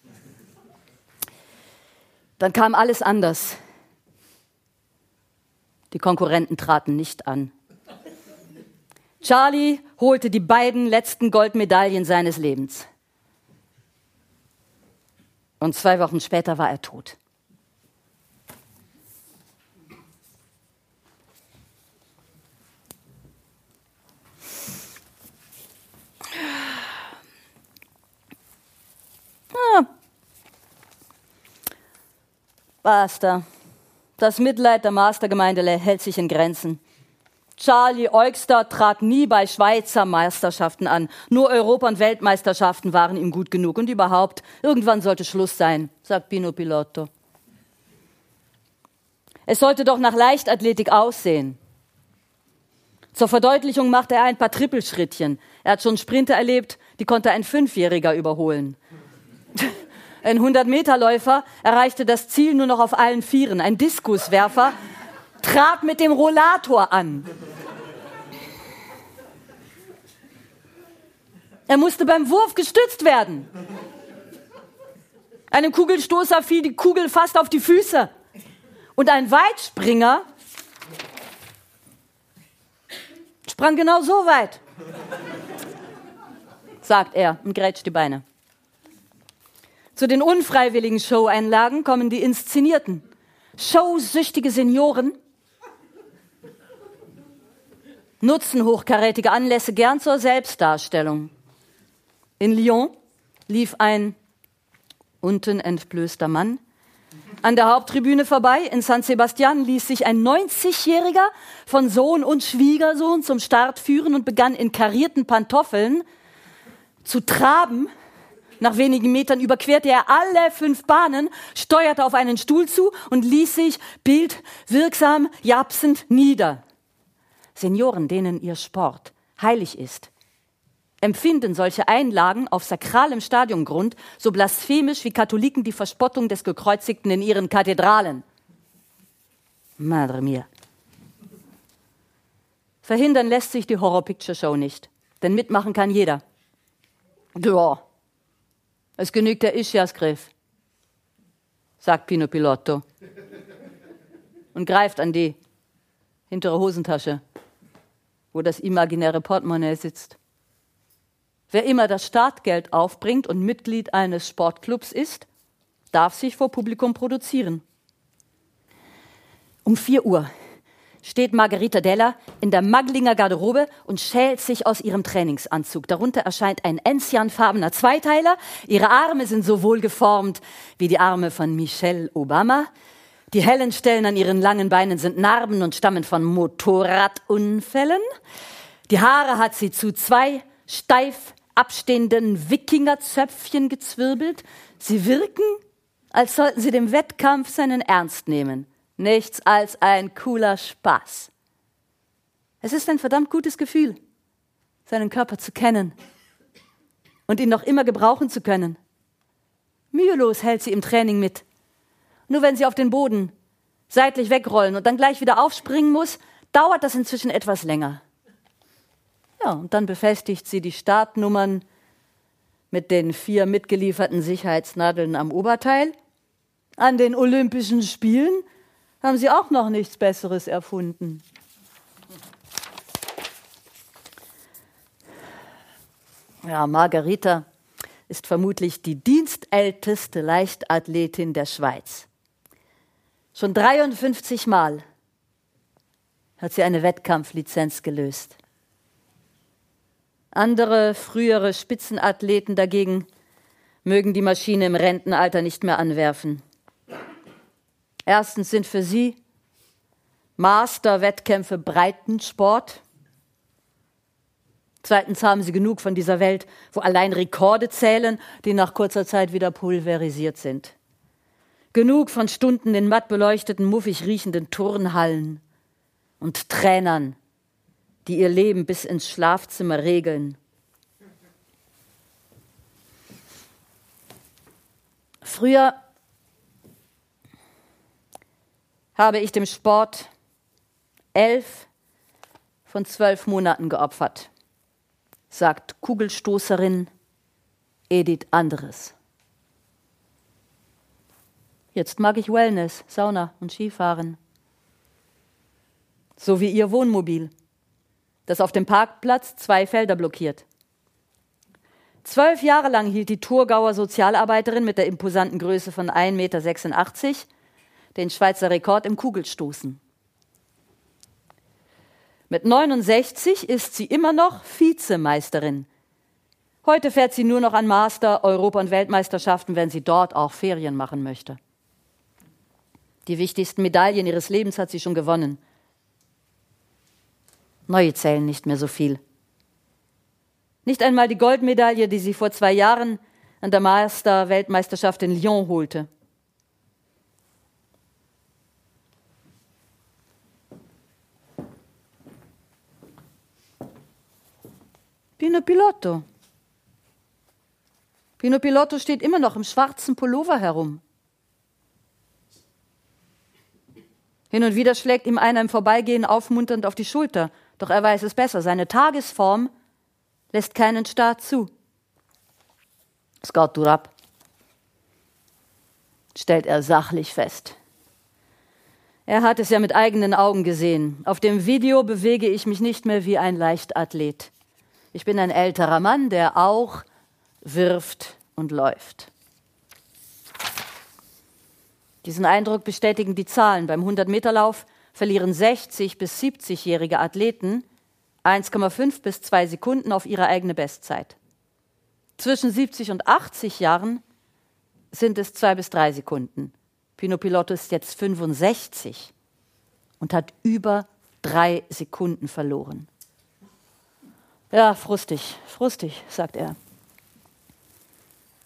Dann kam alles anders. Die Konkurrenten traten nicht an. Charlie holte die beiden letzten Goldmedaillen seines Lebens. Und zwei Wochen später war er tot. Ah. Basta. Das Mitleid der Mastergemeinde hält sich in Grenzen. Charlie Eugster trat nie bei Schweizer Meisterschaften an. Nur Europa- und Weltmeisterschaften waren ihm gut genug. Und überhaupt, irgendwann sollte Schluss sein, sagt Pino Pilotto. Es sollte doch nach Leichtathletik aussehen. Zur Verdeutlichung machte er ein paar Trippelschrittchen. Er hat schon Sprinter erlebt, die konnte ein Fünfjähriger überholen. Ein 100-Meter-Läufer erreichte das Ziel nur noch auf allen Vieren. Ein Diskuswerfer trat mit dem Rollator an. Er musste beim Wurf gestützt werden. Einem Kugelstoßer fiel die Kugel fast auf die Füße. Und ein Weitspringer sprang genau so weit, sagt er und grätscht die Beine. Zu den unfreiwilligen Show-Einlagen kommen die inszenierten. Showsüchtige Senioren nutzen hochkarätige Anlässe gern zur Selbstdarstellung. In Lyon lief ein unten entblößter Mann an der Haupttribüne vorbei. In San Sebastian ließ sich ein 90-Jähriger von Sohn und Schwiegersohn zum Start führen und begann in karierten Pantoffeln zu traben nach wenigen Metern überquerte er alle fünf Bahnen, steuerte auf einen Stuhl zu und ließ sich bildwirksam japsend nieder. Senioren, denen ihr Sport heilig ist, empfinden solche Einlagen auf sakralem Stadiongrund so blasphemisch wie Katholiken die Verspottung des Gekreuzigten in ihren Kathedralen. Madre mia. Verhindern lässt sich die Horror Picture Show nicht, denn mitmachen kann jeder. Ja, es genügt der Ischiasgriff. sagt Pino Pilotto und greift an die hintere Hosentasche, wo das imaginäre Portemonnaie sitzt. Wer immer das Startgeld aufbringt und Mitglied eines Sportclubs ist, darf sich vor Publikum produzieren. Um 4 Uhr steht Margarita Della in der Maglinger Garderobe und schält sich aus ihrem Trainingsanzug. Darunter erscheint ein enzianfarbener Zweiteiler. Ihre Arme sind so wohl geformt wie die Arme von Michelle Obama. Die hellen Stellen an ihren langen Beinen sind Narben und stammen von Motorradunfällen. Die Haare hat sie zu zwei steif abstehenden Wikingerzöpfchen gezwirbelt. Sie wirken, als sollten sie dem Wettkampf seinen Ernst nehmen nichts als ein cooler Spaß. Es ist ein verdammt gutes Gefühl, seinen Körper zu kennen und ihn noch immer gebrauchen zu können. Mühelos hält sie im Training mit. Nur wenn sie auf den Boden seitlich wegrollen und dann gleich wieder aufspringen muss, dauert das inzwischen etwas länger. Ja, und dann befestigt sie die Startnummern mit den vier mitgelieferten Sicherheitsnadeln am Oberteil. An den Olympischen Spielen haben sie auch noch nichts Besseres erfunden. Ja, Margarita ist vermutlich die dienstälteste Leichtathletin der Schweiz. Schon 53 Mal hat sie eine Wettkampflizenz gelöst. Andere frühere Spitzenathleten dagegen mögen die Maschine im Rentenalter nicht mehr anwerfen. Erstens sind für sie Master-Wettkämpfe Breitensport. Zweitens haben sie genug von dieser Welt, wo allein Rekorde zählen, die nach kurzer Zeit wieder pulverisiert sind. Genug von Stunden in matt beleuchteten, muffig riechenden Turnhallen und Trainern, die ihr Leben bis ins Schlafzimmer regeln. Früher habe ich dem Sport elf von zwölf Monaten geopfert, sagt Kugelstoßerin Edith Anderes. Jetzt mag ich Wellness, Sauna und Skifahren. So wie ihr Wohnmobil, das auf dem Parkplatz zwei Felder blockiert. Zwölf Jahre lang hielt die Thurgauer Sozialarbeiterin mit der imposanten Größe von 1,86 Meter den Schweizer Rekord im Kugelstoßen. Mit 69 ist sie immer noch Vizemeisterin. Heute fährt sie nur noch an Master, Europa- und Weltmeisterschaften, wenn sie dort auch Ferien machen möchte. Die wichtigsten Medaillen ihres Lebens hat sie schon gewonnen. Neue zählen nicht mehr so viel. Nicht einmal die Goldmedaille, die sie vor zwei Jahren an der Master-Weltmeisterschaft in Lyon holte. Pino Pilotto. Pino Pilotto steht immer noch im schwarzen Pullover herum. Hin und wieder schlägt ihm einer im Vorbeigehen aufmunternd auf die Schulter, doch er weiß es besser. Seine Tagesform lässt keinen Start zu. Es geht ab, stellt er sachlich fest. Er hat es ja mit eigenen Augen gesehen. Auf dem Video bewege ich mich nicht mehr wie ein Leichtathlet. Ich bin ein älterer Mann, der auch wirft und läuft. Diesen Eindruck bestätigen die Zahlen. Beim 100-Meter-Lauf verlieren 60 bis 70-jährige Athleten 1,5 bis 2 Sekunden auf ihre eigene Bestzeit. Zwischen 70 und 80 Jahren sind es 2 bis 3 Sekunden. Pino Pilotto ist jetzt 65 und hat über drei Sekunden verloren. Ja, frustig, frustig, sagt er.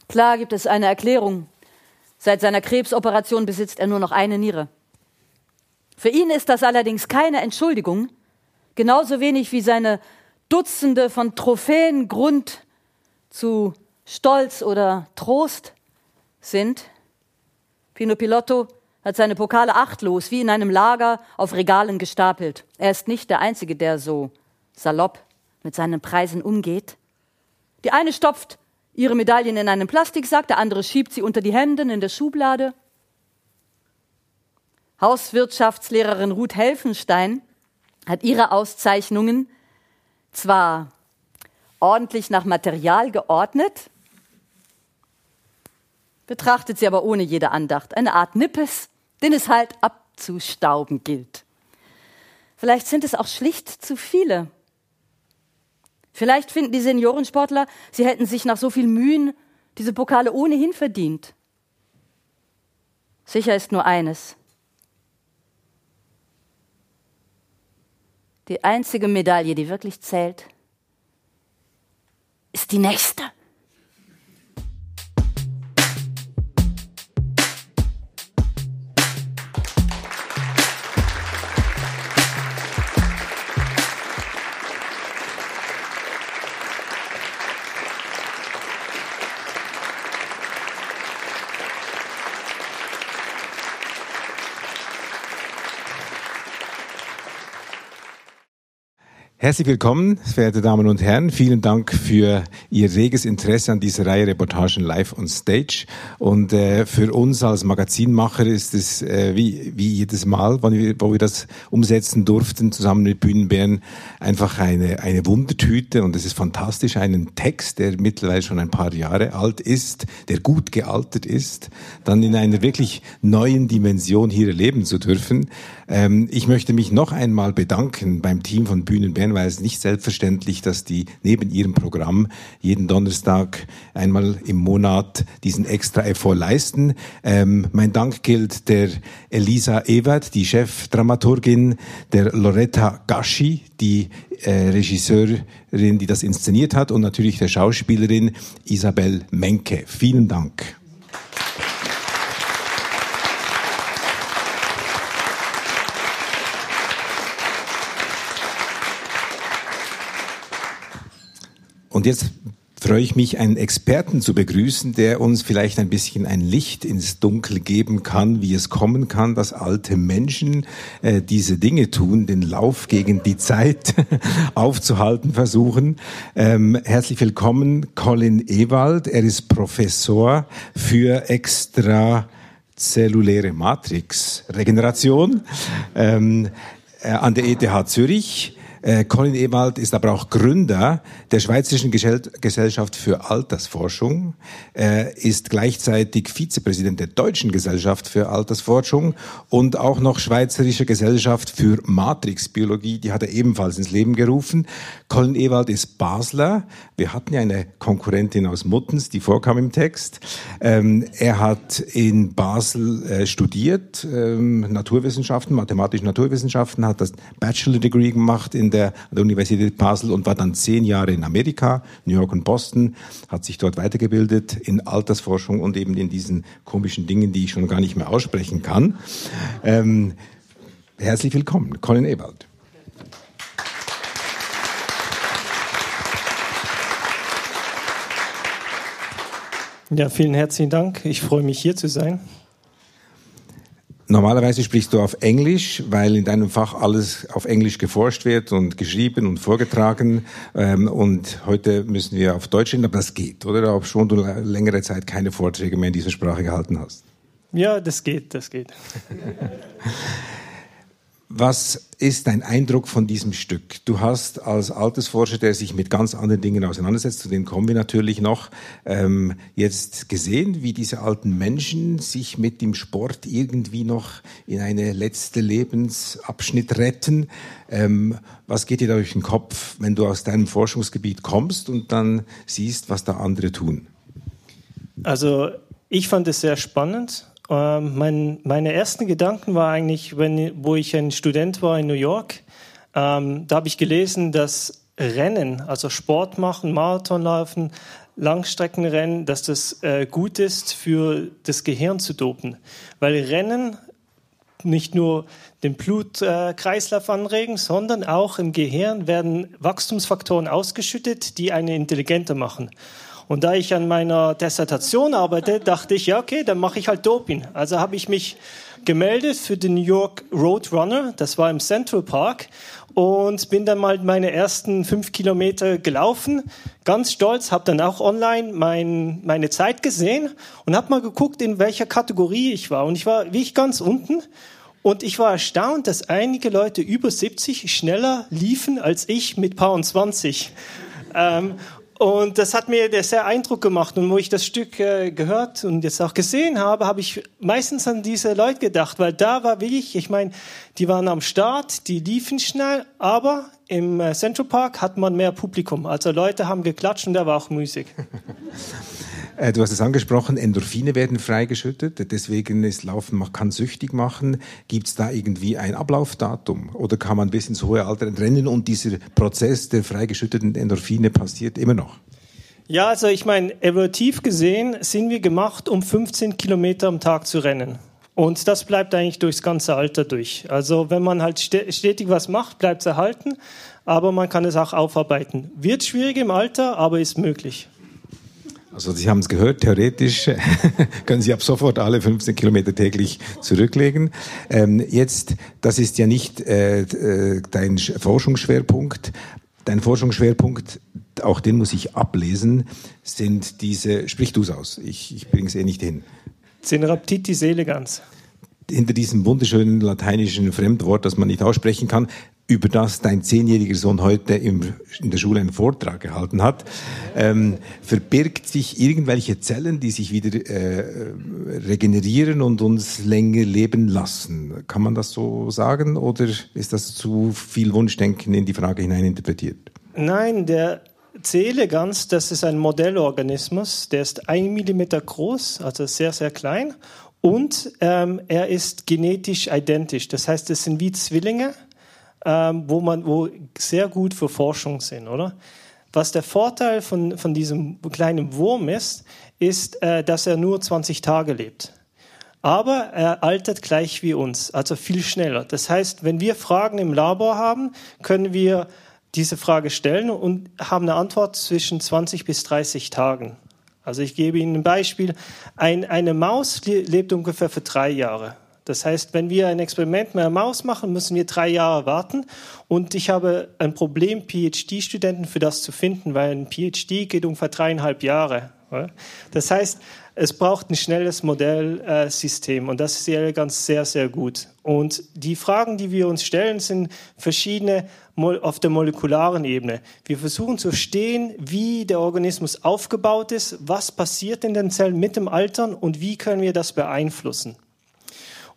Klar gibt es eine Erklärung. Seit seiner Krebsoperation besitzt er nur noch eine Niere. Für ihn ist das allerdings keine Entschuldigung, genauso wenig wie seine Dutzende von Trophäen Grund zu Stolz oder Trost sind. Pino Pilotto hat seine Pokale achtlos wie in einem Lager auf Regalen gestapelt. Er ist nicht der Einzige, der so salopp mit seinen Preisen umgeht. Die eine stopft ihre Medaillen in einen Plastiksack, der andere schiebt sie unter die Hemden in der Schublade. Hauswirtschaftslehrerin Ruth Helfenstein hat ihre Auszeichnungen zwar ordentlich nach Material geordnet, betrachtet sie aber ohne jede Andacht. Eine Art Nippes, den es halt abzustauben gilt. Vielleicht sind es auch schlicht zu viele. Vielleicht finden die Seniorensportler, sie hätten sich nach so viel Mühen diese Pokale ohnehin verdient. Sicher ist nur eines. Die einzige Medaille, die wirklich zählt, ist die nächste. Herzlich willkommen, verehrte Damen und Herren. Vielen Dank für Ihr reges Interesse an dieser Reihe Reportagen live on stage. Und äh, für uns als Magazinmacher ist es äh, wie, wie jedes Mal, wo wir, wo wir das umsetzen durften, zusammen mit Bühnenbären, einfach eine, eine Wundertüte. Und es ist fantastisch, einen Text, der mittlerweile schon ein paar Jahre alt ist, der gut gealtert ist, dann in einer wirklich neuen Dimension hier erleben zu dürfen. Ähm, ich möchte mich noch einmal bedanken beim Team von Bühnenbären weil es nicht selbstverständlich, dass die neben ihrem Programm jeden Donnerstag einmal im Monat diesen extra Effort leisten. Ähm, mein Dank gilt der Elisa Ewert, die Chefdramaturgin, der Loretta Gaschi, die äh, Regisseurin, die das inszeniert hat und natürlich der Schauspielerin Isabel Menke. Vielen Dank. Und jetzt freue ich mich, einen Experten zu begrüßen, der uns vielleicht ein bisschen ein Licht ins Dunkel geben kann, wie es kommen kann, dass alte Menschen äh, diese Dinge tun, den Lauf gegen die Zeit aufzuhalten versuchen. Ähm, herzlich willkommen, Colin Ewald. Er ist Professor für extrazelluläre Matrix Regeneration ähm, äh, an der ETH Zürich. Äh, Colin Ewald ist aber auch Gründer der Schweizerischen Gesellschaft für Altersforschung, äh, ist gleichzeitig Vizepräsident der Deutschen Gesellschaft für Altersforschung und auch noch Schweizerische Gesellschaft für Matrixbiologie, die hat er ebenfalls ins Leben gerufen. Colin Ewald ist Basler. Wir hatten ja eine Konkurrentin aus Muttens, die vorkam im Text. Ähm, er hat in Basel äh, studiert, ähm, Naturwissenschaften, mathematische Naturwissenschaften, hat das Bachelor Degree gemacht in der, der Universität Basel und war dann zehn Jahre in Amerika, New York und Boston, hat sich dort weitergebildet in Altersforschung und eben in diesen komischen Dingen, die ich schon gar nicht mehr aussprechen kann. Ähm, herzlich willkommen, Colin Ewald. Ja, vielen herzlichen Dank. Ich freue mich hier zu sein. Normalerweise sprichst du auf Englisch, weil in deinem Fach alles auf Englisch geforscht wird und geschrieben und vorgetragen. Ähm, und heute müssen wir auf Deutsch reden, aber das geht, oder? Ob schon du längere Zeit keine Vorträge mehr in dieser Sprache gehalten hast. Ja, das geht, das geht. Was ist dein Eindruck von diesem Stück? Du hast als Altersforscher, der sich mit ganz anderen Dingen auseinandersetzt, zu denen kommen wir natürlich noch, ähm, jetzt gesehen, wie diese alten Menschen sich mit dem Sport irgendwie noch in eine letzte Lebensabschnitt retten. Ähm, was geht dir da durch den Kopf, wenn du aus deinem Forschungsgebiet kommst und dann siehst, was da andere tun? Also ich fand es sehr spannend ähm, mein, meine ersten Gedanken waren eigentlich, wenn, wo ich ein Student war in New York, ähm, da habe ich gelesen, dass Rennen, also Sport machen, Marathon laufen, Langstreckenrennen, dass das äh, gut ist für das Gehirn zu dopen. Weil Rennen nicht nur den Blutkreislauf äh, anregen, sondern auch im Gehirn werden Wachstumsfaktoren ausgeschüttet, die einen intelligenter machen. Und da ich an meiner Dissertation arbeite, dachte ich, ja, okay, dann mache ich halt Doping. Also habe ich mich gemeldet für den New York Roadrunner. Das war im Central Park. Und bin dann mal meine ersten fünf Kilometer gelaufen. Ganz stolz, habe dann auch online mein, meine Zeit gesehen und habe mal geguckt, in welcher Kategorie ich war. Und ich war wie ich ganz unten. Und ich war erstaunt, dass einige Leute über 70 schneller liefen als ich mit paar und 20. Ähm, und das hat mir sehr Eindruck gemacht. Und wo ich das Stück äh, gehört und jetzt auch gesehen habe, habe ich meistens an diese Leute gedacht, weil da war wirklich, ich meine, die waren am Start, die liefen schnell, aber im äh, Central Park hat man mehr Publikum. Also Leute haben geklatscht und da war auch Musik. Äh, du hast es angesprochen, Endorphine werden freigeschüttet, deswegen ist Laufen, man kann süchtig machen. Gibt es da irgendwie ein Ablaufdatum oder kann man bis ins hohe Alter rennen und dieser Prozess der freigeschütteten Endorphine passiert immer noch? Ja, also ich meine, evolutiv gesehen sind wir gemacht, um 15 Kilometer am Tag zu rennen. Und das bleibt eigentlich durchs ganze Alter durch. Also wenn man halt stetig was macht, bleibt es erhalten, aber man kann es auch aufarbeiten. Wird schwierig im Alter, aber ist möglich. Also Sie haben es gehört, theoretisch können Sie ab sofort alle 15 Kilometer täglich zurücklegen. Ähm, jetzt, das ist ja nicht äh, äh dein Forschungsschwerpunkt. Dein Forschungsschwerpunkt, auch den muss ich ablesen, sind diese, sprich du es aus, ich, ich bringe es eh nicht hin. Ceneraptitis elegans hinter diesem wunderschönen lateinischen Fremdwort, das man nicht aussprechen kann, über das dein zehnjähriger Sohn heute im, in der Schule einen Vortrag gehalten hat, ähm, verbirgt sich irgendwelche Zellen, die sich wieder äh, regenerieren und uns länger leben lassen. Kann man das so sagen oder ist das zu viel Wunschdenken in die Frage hinein interpretiert? Nein, der Zähle ganz, das ist ein Modellorganismus, der ist ein Millimeter groß, also sehr, sehr klein und ähm, er ist genetisch identisch. Das heißt, es sind wie Zwillinge ähm, wo man, wo sehr gut für Forschung sind, oder? Was der Vorteil von, von diesem kleinen Wurm ist, ist, äh, dass er nur 20 Tage lebt. Aber er altert gleich wie uns, also viel schneller. Das heißt, wenn wir Fragen im Labor haben, können wir diese Frage stellen und haben eine Antwort zwischen 20 bis 30 Tagen. Also ich gebe Ihnen ein Beispiel. Ein, eine Maus lebt ungefähr für drei Jahre. Das heißt, wenn wir ein Experiment mit einer Maus machen, müssen wir drei Jahre warten. Und ich habe ein Problem, PhD-Studenten für das zu finden, weil ein PhD geht ungefähr dreieinhalb Jahre. Das heißt, es braucht ein schnelles Modellsystem und das ist die ganz sehr, sehr gut. Und die Fragen, die wir uns stellen, sind verschiedene auf der molekularen Ebene. Wir versuchen zu verstehen, wie der Organismus aufgebaut ist, was passiert in den Zellen mit dem Altern und wie können wir das beeinflussen.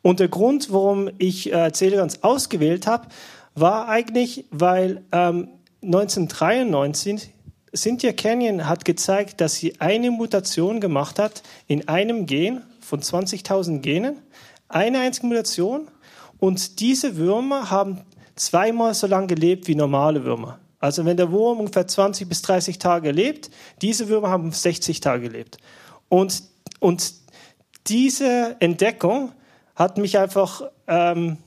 Und der Grund, warum ich äh, ausgewählt habe, war eigentlich, weil ähm, 1993 Cynthia Canyon hat gezeigt, dass sie eine Mutation gemacht hat in einem Gen von 20.000 Genen, eine einzige Mutation, und diese Würmer haben zweimal so lange gelebt wie normale Würmer. Also wenn der Wurm ungefähr 20 bis 30 Tage lebt, diese Würmer haben 60 Tage gelebt. Und, und diese Entdeckung hat mich einfach ähm,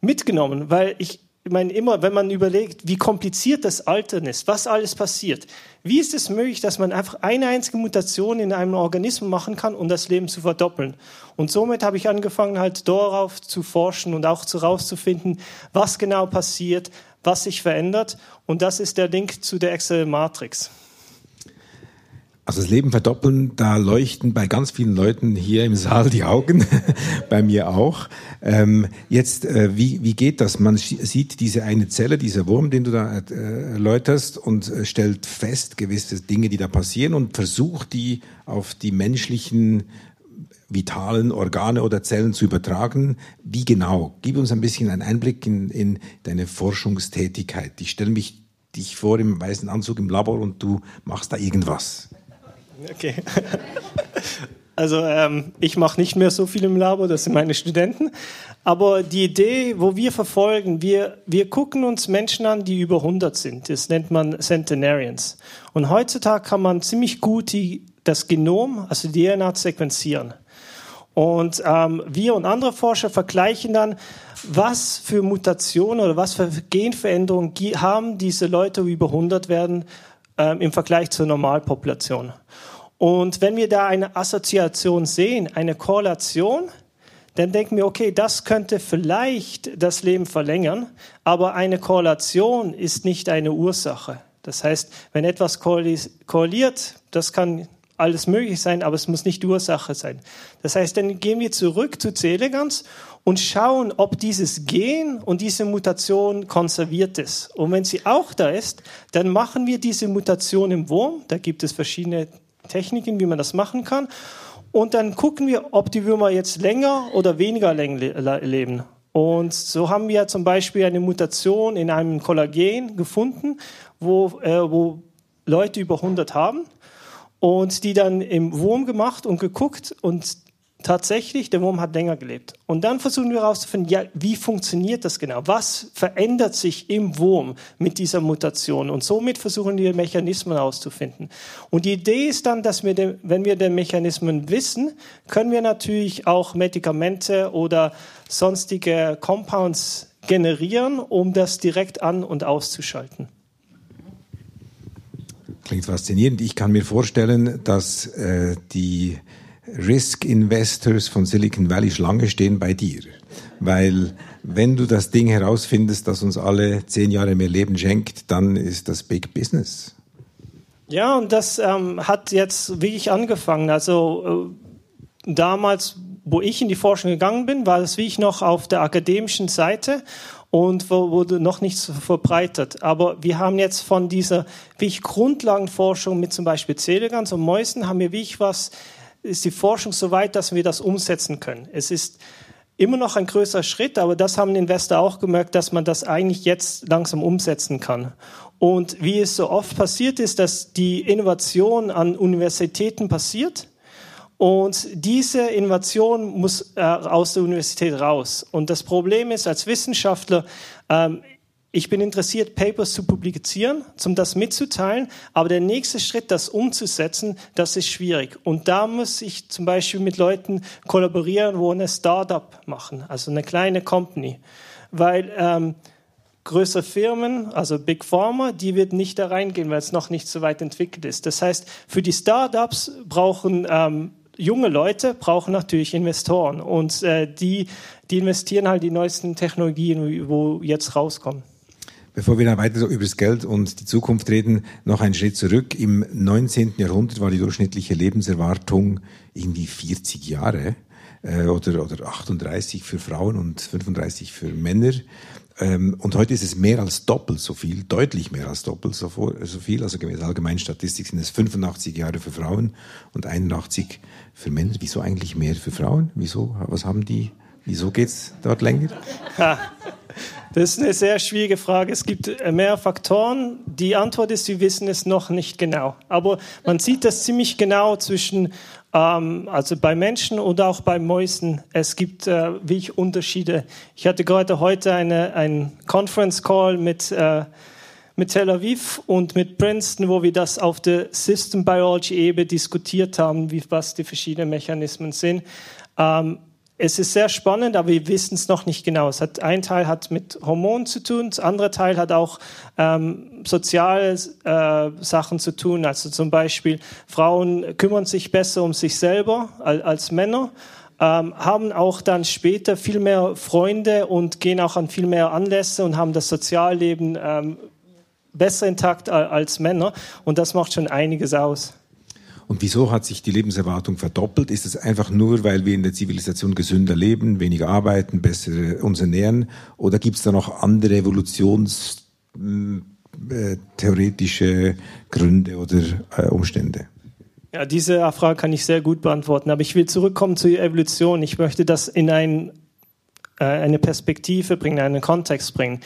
mitgenommen, weil ich, ich meine, immer, wenn man überlegt, wie kompliziert das Altern ist, was alles passiert, wie ist es möglich, dass man einfach eine einzige Mutation in einem Organismus machen kann, um das Leben zu verdoppeln? Und somit habe ich angefangen, halt darauf zu forschen und auch herauszufinden, was genau passiert, was sich verändert. Und das ist der Link zu der Excel-Matrix. Also das Leben verdoppeln, da leuchten bei ganz vielen Leuten hier im Saal die Augen, bei mir auch. Ähm, jetzt, äh, wie, wie geht das? Man sieht diese eine Zelle, dieser Wurm, den du da äh, erläuterst und äh, stellt fest gewisse Dinge, die da passieren und versucht die auf die menschlichen vitalen Organe oder Zellen zu übertragen. Wie genau? Gib uns ein bisschen einen Einblick in, in deine Forschungstätigkeit. Ich stelle mich dich vor im weißen Anzug im Labor und du machst da irgendwas. Okay. Also ähm, ich mache nicht mehr so viel im Labor, das sind meine Studenten. Aber die Idee, wo wir verfolgen, wir, wir gucken uns Menschen an, die über 100 sind. Das nennt man Centenarians. Und heutzutage kann man ziemlich gut die, das Genom, also die DNA, sequenzieren. Und ähm, wir und andere Forscher vergleichen dann, was für Mutationen oder was für Genveränderungen haben diese Leute, die über 100 werden, ähm, im Vergleich zur Normalpopulation. Und wenn wir da eine Assoziation sehen, eine Korrelation, dann denken wir, okay, das könnte vielleicht das Leben verlängern, aber eine Korrelation ist nicht eine Ursache. Das heißt, wenn etwas korreliert, das kann alles möglich sein, aber es muss nicht die Ursache sein. Das heißt, dann gehen wir zurück zu Celegans und schauen, ob dieses Gen und diese Mutation konserviert ist. Und wenn sie auch da ist, dann machen wir diese Mutation im Wurm. Da gibt es verschiedene Techniken, wie man das machen kann. Und dann gucken wir, ob die Würmer jetzt länger oder weniger länger leben. Und so haben wir zum Beispiel eine Mutation in einem Kollagen gefunden, wo, äh, wo Leute über 100 haben und die dann im Wurm gemacht und geguckt und tatsächlich, der Wurm hat länger gelebt. Und dann versuchen wir herauszufinden, ja, wie funktioniert das genau? Was verändert sich im Wurm mit dieser Mutation? Und somit versuchen wir Mechanismen herauszufinden. Und die Idee ist dann, dass wir, den, wenn wir den Mechanismen wissen, können wir natürlich auch Medikamente oder sonstige Compounds generieren, um das direkt an- und auszuschalten. Klingt faszinierend. Ich kann mir vorstellen, dass äh, die Risk Investors von Silicon Valley Schlange stehen bei dir. Weil wenn du das Ding herausfindest, das uns alle zehn Jahre mehr Leben schenkt, dann ist das Big Business. Ja, und das ähm, hat jetzt wirklich angefangen. Also äh, damals, wo ich in die Forschung gegangen bin, war das wie ich noch auf der akademischen Seite und wurde noch nicht so verbreitet. Aber wir haben jetzt von dieser wie ich Grundlagenforschung mit zum Beispiel Zelegans und Mäusen haben wir wie ich was ist die Forschung so weit, dass wir das umsetzen können. Es ist immer noch ein größerer Schritt, aber das haben Investor auch gemerkt, dass man das eigentlich jetzt langsam umsetzen kann. Und wie es so oft passiert ist, dass die Innovation an Universitäten passiert und diese Innovation muss äh, aus der Universität raus. Und das Problem ist, als Wissenschaftler, ähm, ich bin interessiert, Papers zu publizieren, um das mitzuteilen, aber der nächste Schritt, das umzusetzen, das ist schwierig. Und da muss ich zum Beispiel mit Leuten kollaborieren, wo eine Startup machen, also eine kleine Company. Weil ähm, größere Firmen, also Big Pharma, die wird nicht da reingehen, weil es noch nicht so weit entwickelt ist. Das heißt, für die Startups brauchen ähm, junge Leute brauchen natürlich Investoren und äh, die, die investieren halt die neuesten Technologien, wo jetzt rauskommen. Bevor wir dann weiter so über das Geld und die Zukunft reden, noch einen Schritt zurück. Im 19. Jahrhundert war die durchschnittliche Lebenserwartung irgendwie 40 Jahre äh, oder, oder 38 für Frauen und 35 für Männer. Ähm, und heute ist es mehr als doppelt so viel, deutlich mehr als doppelt so, viel. Also gemäß allgemeinen Statistik sind es 85 Jahre für Frauen und 81 für Männer. Wieso eigentlich mehr für Frauen? Wieso? Was haben die? Wieso geht's dort länger? Das ist eine sehr schwierige Frage. Es gibt äh, mehr Faktoren. Die Antwort ist, wir wissen es noch nicht genau. Aber man sieht das ziemlich genau zwischen, also bei Menschen und auch bei Mäusen. Es gibt äh, wirklich Unterschiede. Ich hatte gerade heute eine, einen Conference Call mit, äh, mit Tel Aviv und mit Princeton, wo wir das auf der System Biology Ebene diskutiert haben, wie, was die verschiedenen Mechanismen sind. Ähm, es ist sehr spannend, aber wir wissen es noch nicht genau. Es hat, ein Teil hat mit Hormonen zu tun, das andere Teil hat auch ähm, soziale äh, Sachen zu tun. Also zum Beispiel Frauen kümmern sich besser um sich selber als, als Männer, ähm, haben auch dann später viel mehr Freunde und gehen auch an viel mehr Anlässe und haben das Sozialleben ähm, besser intakt als Männer. Und das macht schon einiges aus. Und wieso hat sich die Lebenserwartung verdoppelt? Ist es einfach nur, weil wir in der Zivilisation gesünder leben, weniger arbeiten, besser uns ernähren? Oder gibt es da noch andere evolutionstheoretische äh, Gründe oder äh, Umstände? Ja, diese Frage kann ich sehr gut beantworten. Aber ich will zurückkommen zur Evolution. Ich möchte das in ein, äh, eine Perspektive bringen, einen Kontext bringen.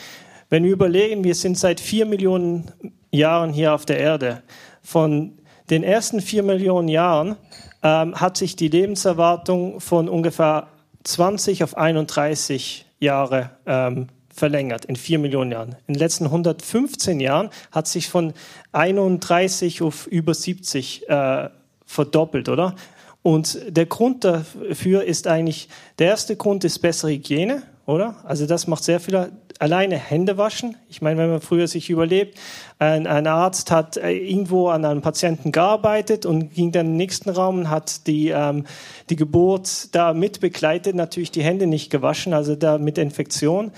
Wenn wir überlegen, wir sind seit vier Millionen Jahren hier auf der Erde. Von den ersten vier Millionen Jahren ähm, hat sich die Lebenserwartung von ungefähr 20 auf 31 Jahre ähm, verlängert, in vier Millionen Jahren. In den letzten 115 Jahren hat sich von 31 auf über 70 äh, verdoppelt, oder? Und der Grund dafür ist eigentlich, der erste Grund ist bessere Hygiene, oder? Also das macht sehr viel alleine Hände waschen. Ich meine, wenn man früher sich überlebt, ein, ein Arzt hat äh, irgendwo an einem Patienten gearbeitet und ging dann in den nächsten Raum und hat die, ähm, die Geburt da mit begleitet, natürlich die Hände nicht gewaschen, also da mit Infektion.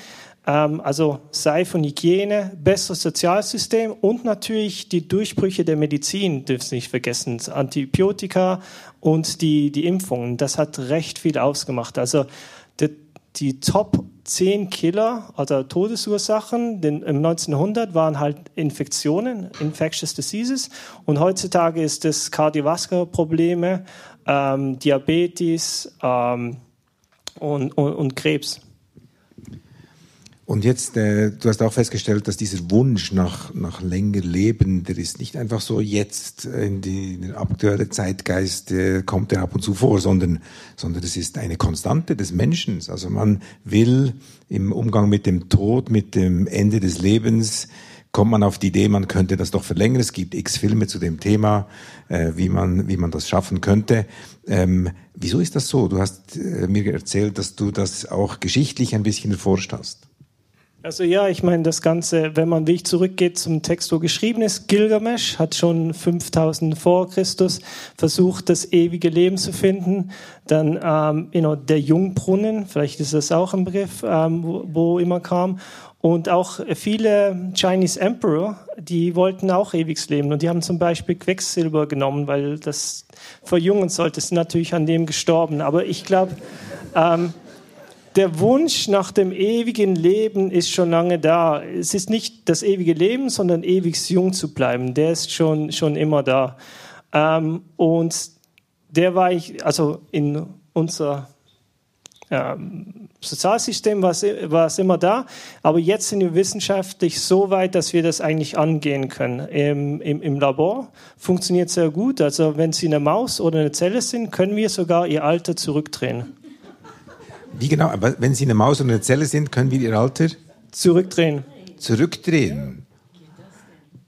Ähm, also sei von Hygiene, besseres Sozialsystem und natürlich die Durchbrüche der Medizin dürfen nicht vergessen. Antibiotika und die, die Impfungen, das hat recht viel ausgemacht. Also die, die Top 10 Killer oder Todesursachen den, im 1900 waren halt Infektionen, Infectious Diseases und heutzutage ist es kardiovaskuläre Probleme, ähm, Diabetes ähm, und, und, und Krebs. Und jetzt, äh, du hast auch festgestellt, dass dieser Wunsch nach, nach länger Leben, der ist nicht einfach so jetzt in, die, in den aktuellen Zeitgeist, äh, kommt er ab und zu vor, sondern, sondern es ist eine Konstante des Menschen. Also man will im Umgang mit dem Tod, mit dem Ende des Lebens, kommt man auf die Idee, man könnte das doch verlängern. Es gibt x Filme zu dem Thema, äh, wie, man, wie man das schaffen könnte. Ähm, wieso ist das so? Du hast äh, mir erzählt, dass du das auch geschichtlich ein bisschen erforscht hast. Also ja, ich meine, das Ganze, wenn man Weg zurückgeht zum Text, wo geschrieben ist, Gilgamesh hat schon 5000 vor Christus versucht, das ewige Leben zu finden. Dann ähm, you know, der Jungbrunnen, vielleicht ist das auch ein Begriff, ähm, wo, wo immer kam. Und auch viele Chinese Emperor, die wollten auch ewiges Leben. Und die haben zum Beispiel Quecksilber genommen, weil das verjüngen sollte. Sind natürlich an dem gestorben. Aber ich glaube, ähm, der Wunsch nach dem ewigen Leben ist schon lange da. Es ist nicht das ewige Leben, sondern ewig jung zu bleiben. Der ist schon, schon immer da. Ähm, und der war ich, also in unser ähm, Sozialsystem war es, es immer da, aber jetzt sind wir wissenschaftlich so weit, dass wir das eigentlich angehen können. Im, im, im Labor funktioniert sehr gut. Also wenn Sie eine Maus oder eine Zelle sind, können wir sogar Ihr Alter zurückdrehen. Wie genau? Aber wenn Sie eine Maus und eine Zelle sind, können wir Ihr Alter zurückdrehen. Zurückdrehen.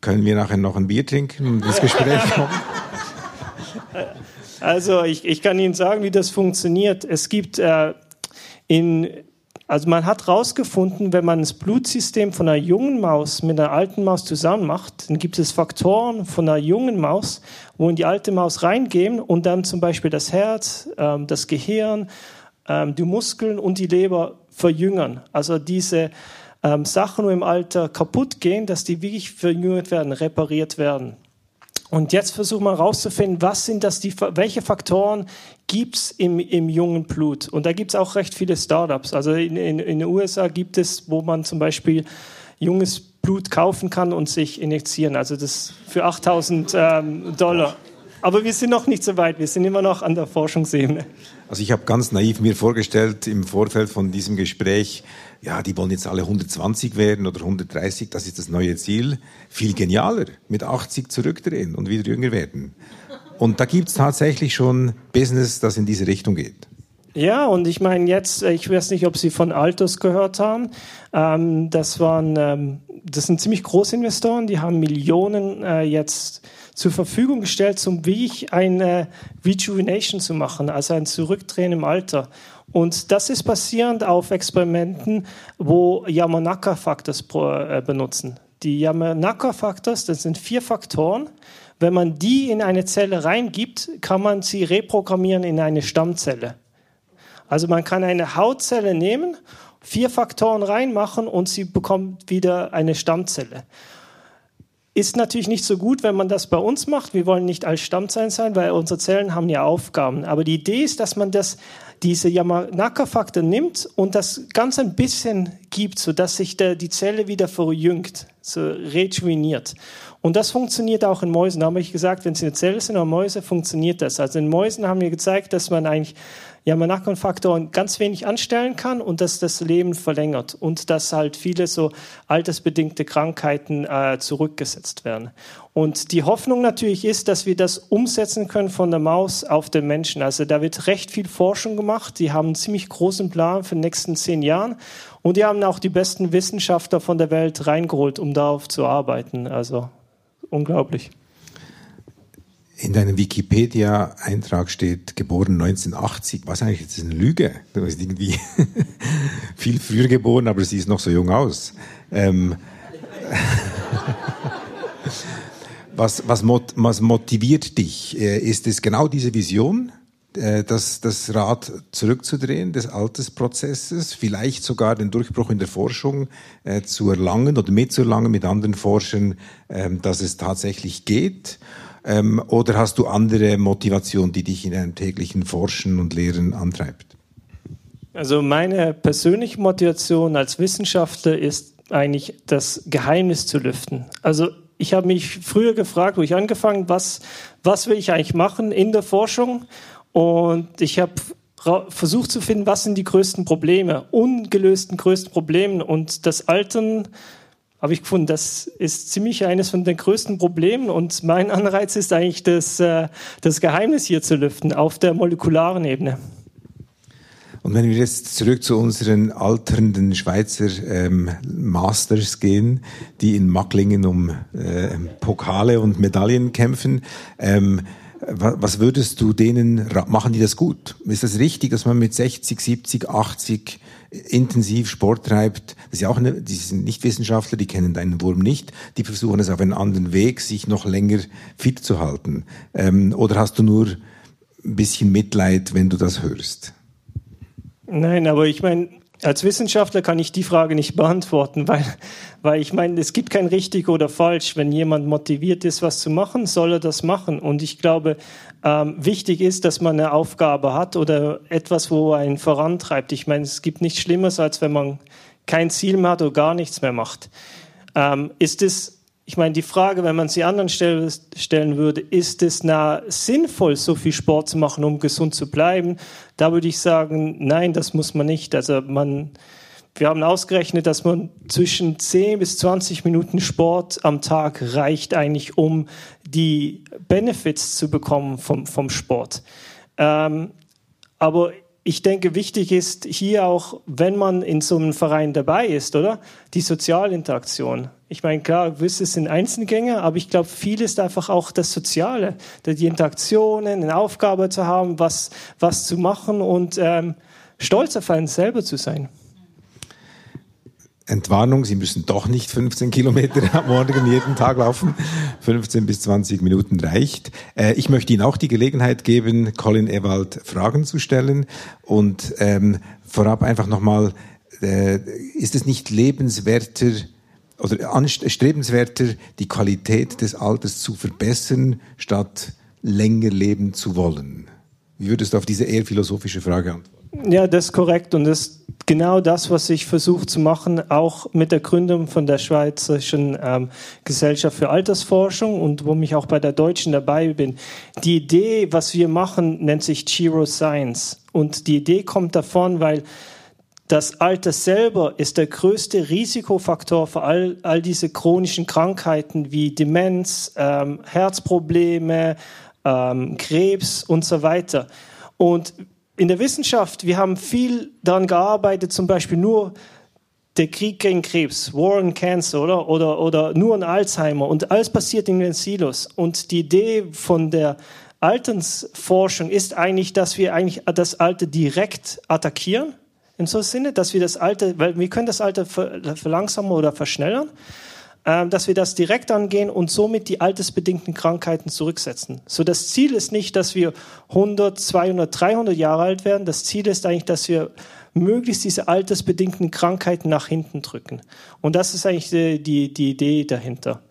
Können wir nachher noch ein Bier trinken und ins Gespräch kommen? Also ich, ich kann Ihnen sagen, wie das funktioniert. Es gibt äh, in also man hat herausgefunden, wenn man das Blutsystem von einer jungen Maus mit einer alten Maus zusammen macht, dann gibt es Faktoren von einer jungen Maus, wo in die alte Maus reingehen und dann zum Beispiel das Herz, ähm, das Gehirn ähm, die Muskeln und die Leber verjüngern. Also diese ähm, Sachen, die im Alter kaputt gehen, dass die wirklich verjüngert werden, repariert werden. Und jetzt versuchen wir herauszufinden, was sind das die, welche Faktoren gibt es im, im jungen Blut? Und da gibt es auch recht viele Startups. Also in, in, in den USA gibt es, wo man zum Beispiel junges Blut kaufen kann und sich injizieren. Also das für 8000 ähm, Dollar. Aber wir sind noch nicht so weit. Wir sind immer noch an der Forschungsebene. Also ich habe ganz naiv mir vorgestellt im Vorfeld von diesem Gespräch, ja, die wollen jetzt alle 120 werden oder 130, das ist das neue Ziel. Viel genialer, mit 80 zurückdrehen und wieder jünger werden. Und da gibt es tatsächlich schon Business, das in diese Richtung geht. Ja, und ich meine jetzt, äh, ich weiß nicht, ob Sie von Altos gehört haben. Ähm, das waren, ähm, das sind ziemlich große Investoren, die haben Millionen äh, jetzt zur Verfügung gestellt, um wie eine Rejuvenation zu machen, also ein Zurückdrehen im Alter. Und das ist basierend auf Experimenten, wo Yamanaka-Factors äh, benutzen. Die Yamanaka-Factors, das sind vier Faktoren. Wenn man die in eine Zelle reingibt, kann man sie reprogrammieren in eine Stammzelle. Also man kann eine Hautzelle nehmen, vier Faktoren reinmachen und sie bekommt wieder eine Stammzelle. Ist natürlich nicht so gut, wenn man das bei uns macht. Wir wollen nicht als Stammzellen sein, weil unsere Zellen haben ja Aufgaben. Aber die Idee ist, dass man das, diese Yamanaka-Faktor nimmt und das ganz ein bisschen gibt, sodass sich der, die Zelle wieder verjüngt, so rejuveniert. Und das funktioniert auch in Mäusen. Da habe ich gesagt, wenn Sie eine Zelle sind oder Mäuse, funktioniert das. Also in Mäusen haben wir gezeigt, dass man eigentlich Yamanaka-Faktoren ganz wenig anstellen kann und dass das Leben verlängert und dass halt viele so altersbedingte Krankheiten äh, zurückgesetzt werden. Und die Hoffnung natürlich ist, dass wir das umsetzen können von der Maus auf den Menschen. Also da wird recht viel Forschung gemacht. Die haben einen ziemlich großen Plan für die nächsten zehn Jahren. Und die haben auch die besten Wissenschaftler von der Welt reingeholt, um darauf zu arbeiten. Also unglaublich. In deinem Wikipedia-Eintrag steht geboren 1980. Was eigentlich? Das ist eine Lüge. Du bist irgendwie viel früher geboren, aber sie ist noch so jung aus. Ähm, was, was, was motiviert dich? Äh, ist es genau diese Vision? äh, das, das Rad zurückzudrehen des Altersprozesses, vielleicht sogar den Durchbruch in der Forschung äh, zu erlangen oder mitzuerlangen mit anderen Forschern, ähm, dass es tatsächlich geht? Ähm, oder hast du andere Motivation, die dich in deinem täglichen Forschen und Lehren antreibt? Also meine persönliche Motivation als Wissenschaftler ist eigentlich das Geheimnis zu lüften. Also ich habe mich früher gefragt, wo ich angefangen, was was will ich eigentlich machen in der Forschung und ich habe versucht zu finden, was sind die größten Probleme, ungelösten größten Probleme und das Altern habe ich gefunden, das ist ziemlich eines von den größten Problemen und mein Anreiz ist eigentlich das, äh, das Geheimnis hier zu lüften auf der molekularen Ebene. Und wenn wir jetzt zurück zu unseren alternden Schweizer ähm, Masters gehen, die in Macklingen um äh, Pokale und Medaillen kämpfen, ähm, was würdest du denen machen, die das gut? Ist das richtig, dass man mit 60, 70, 80 intensiv Sport treibt? Das ist ja auch eine, die sind nicht Wissenschaftler, die kennen deinen Wurm nicht. Die versuchen es auf einen anderen Weg, sich noch länger fit zu halten. Ähm, oder hast du nur ein bisschen Mitleid, wenn du das hörst? Nein, aber ich meine, als Wissenschaftler kann ich die Frage nicht beantworten, weil, weil ich meine, es gibt kein richtig oder falsch. Wenn jemand motiviert ist, was zu machen, soll er das machen. Und ich glaube, ähm, wichtig ist, dass man eine Aufgabe hat oder etwas, wo einen vorantreibt. Ich meine, es gibt nichts Schlimmeres, als wenn man kein Ziel mehr hat oder gar nichts mehr macht. Ähm, ist es ich meine, die Frage, wenn man sie anderen stellen würde, ist es na, sinnvoll, so viel Sport zu machen, um gesund zu bleiben? Da würde ich sagen, nein, das muss man nicht. Also man, wir haben ausgerechnet, dass man zwischen 10 bis 20 Minuten Sport am Tag reicht eigentlich, um die Benefits zu bekommen vom, vom Sport. Ähm, aber ich denke, wichtig ist hier auch, wenn man in so einem Verein dabei ist, oder? Die Sozialinteraktion. Ich meine, klar, gewisse sind Einzelgänge, aber ich glaube, viel ist einfach auch das Soziale, die Interaktionen, eine Aufgabe zu haben, was, was zu machen und ähm, stolz auf einen selber zu sein. Entwarnung, Sie müssen doch nicht 15 Kilometer am Morgen jeden Tag laufen. 15 bis 20 Minuten reicht. Äh, ich möchte Ihnen auch die Gelegenheit geben, Colin Ewald Fragen zu stellen. Und ähm, vorab einfach nochmal, äh, ist es nicht lebenswerter oder anstrebenswerter, die Qualität des Alters zu verbessern, statt länger leben zu wollen? Wie würdest du auf diese eher philosophische Frage antworten? Ja, das ist korrekt und das ist genau das, was ich versuche zu machen, auch mit der Gründung von der Schweizerischen ähm, Gesellschaft für Altersforschung und wo ich auch bei der Deutschen dabei bin. Die Idee, was wir machen, nennt sich Chiro Science und die Idee kommt davon, weil das Alter selber ist der größte Risikofaktor für all, all diese chronischen Krankheiten wie Demenz, ähm, Herzprobleme, ähm, Krebs und so weiter. Und in der Wissenschaft, wir haben viel daran gearbeitet, zum Beispiel nur der Krieg gegen Krebs, War on Cancer, oder? Oder, oder nur an Alzheimer. Und alles passiert in den Silos. Und die Idee von der Alternsforschung ist eigentlich, dass wir eigentlich das Alter direkt attackieren. In so einem Sinne, dass wir das Alter, weil wir können das Alter verlangsamen oder verschnellern. Ähm, dass wir das direkt angehen und somit die altersbedingten Krankheiten zurücksetzen. So das Ziel ist nicht, dass wir 100, 200, 300 Jahre alt werden. Das Ziel ist eigentlich, dass wir möglichst diese altersbedingten Krankheiten nach hinten drücken. Und das ist eigentlich die, die, die Idee dahinter.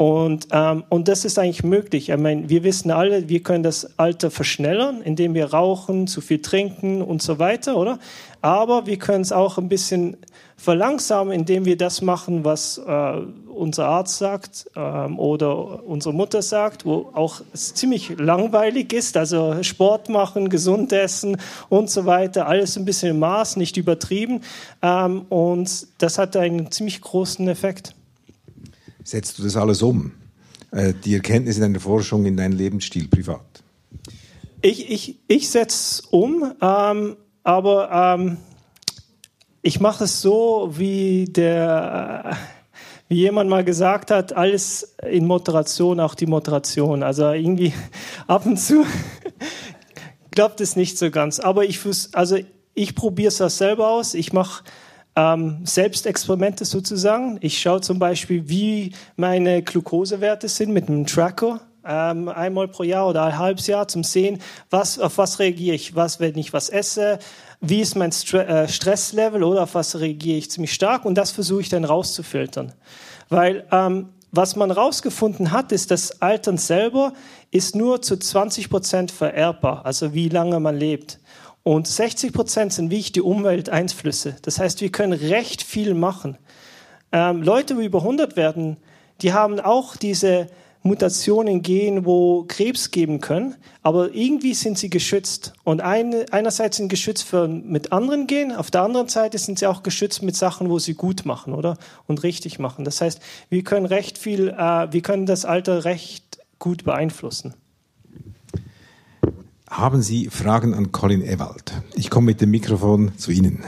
Und, ähm, und das ist eigentlich möglich. Ich meine, wir wissen alle, wir können das Alter verschnellern, indem wir rauchen, zu viel trinken und so weiter, oder? Aber wir können es auch ein bisschen verlangsamen, indem wir das machen, was äh, unser Arzt sagt ähm, oder unsere Mutter sagt, wo auch es ziemlich langweilig ist. Also Sport machen, gesund essen und so weiter, alles ein bisschen im Maß, nicht übertrieben. Ähm, und das hat einen ziemlich großen Effekt. Setzt du das alles um? Äh, die Erkenntnisse in deiner Forschung in deinen Lebensstil privat? Ich, ich, ich setze es um, ähm, aber ähm, ich mache es so, wie der, wie jemand mal gesagt hat, alles in Moderation, auch die Moderation. Also irgendwie ab und zu klappt es nicht so ganz. Aber ich, also ich probiere es selber aus. Ich mache ähm, Selbstexperimente sozusagen. Ich schaue zum Beispiel, wie meine Glukosewerte sind mit einem Tracker ähm, einmal pro Jahr oder ein halbes Jahr, zum sehen, was, auf was reagiere ich, was, wenn ich was esse, wie ist mein Stre äh, Stresslevel oder auf was reagiere ich ziemlich stark und das versuche ich dann rauszufiltern. Weil ähm, was man rausgefunden hat, ist, dass Altern selber ist nur zu 20 Prozent vererbbar, also wie lange man lebt. Und 60 Prozent sind wie die Umwelteinflüsse. Das heißt, wir können recht viel machen. Ähm, Leute, die über 100 werden, die haben auch diese Mutationen gehen, wo Krebs geben können, aber irgendwie sind sie geschützt. Und eine, einerseits sind geschützt für mit anderen gehen, auf der anderen Seite sind sie auch geschützt mit Sachen, wo sie gut machen, oder? Und richtig machen. Das heißt, wir können recht viel, äh, wir können das Alter recht gut beeinflussen. Haben Sie Fragen an Colin Ewald? Ich komme mit dem Mikrofon zu Ihnen.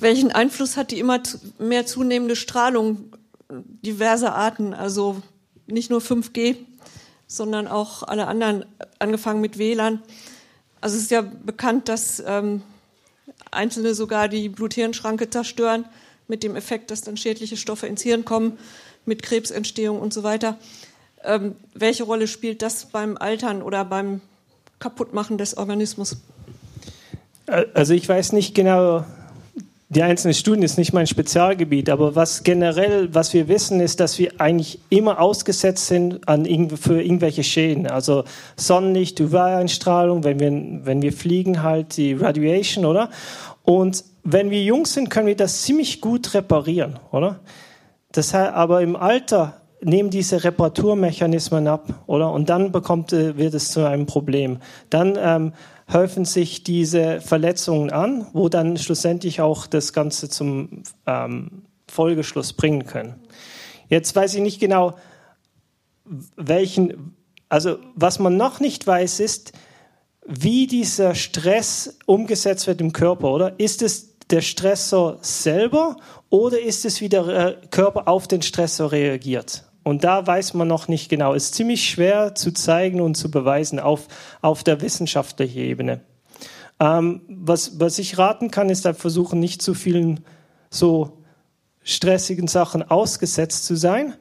Welchen Einfluss hat die immer mehr zunehmende Strahlung diverser Arten, also nicht nur 5G, sondern auch alle anderen, angefangen mit WLAN? Also es ist ja bekannt, dass ähm, Einzelne sogar die Blut-Hirn-Schranke zerstören, mit dem Effekt, dass dann schädliche Stoffe ins Hirn kommen, mit Krebsentstehung und so weiter. Ähm, welche Rolle spielt das beim Altern oder beim Kaputtmachen des Organismus? Also ich weiß nicht genau, die einzelnen Studien ist nicht mein Spezialgebiet, aber was generell, was wir wissen, ist, dass wir eigentlich immer ausgesetzt sind an für irgendwelche Schäden. Also Sonnenlicht, UV-Einstrahlung, wenn wir, wenn wir fliegen, halt die Radiation, oder? Und wenn wir jung sind, können wir das ziemlich gut reparieren, oder? Das heißt, aber im Alter nehmen diese Reparaturmechanismen ab, oder? Und dann bekommt, äh, wird es zu einem Problem. Dann ähm, häufen sich diese Verletzungen an, wo dann schlussendlich auch das Ganze zum ähm, Folgeschluss bringen können. Jetzt weiß ich nicht genau, welchen, also was man noch nicht weiß, ist, wie dieser Stress umgesetzt wird im Körper, oder? Ist es der Stressor selber oder ist es wie der äh, Körper auf den Stressor reagiert? Und da weiß man noch nicht genau. Es ist ziemlich schwer zu zeigen und zu beweisen auf, auf der wissenschaftlichen Ebene. Ähm, was, was ich raten kann, ist da versuchen, nicht zu vielen so stressigen Sachen ausgesetzt zu sein.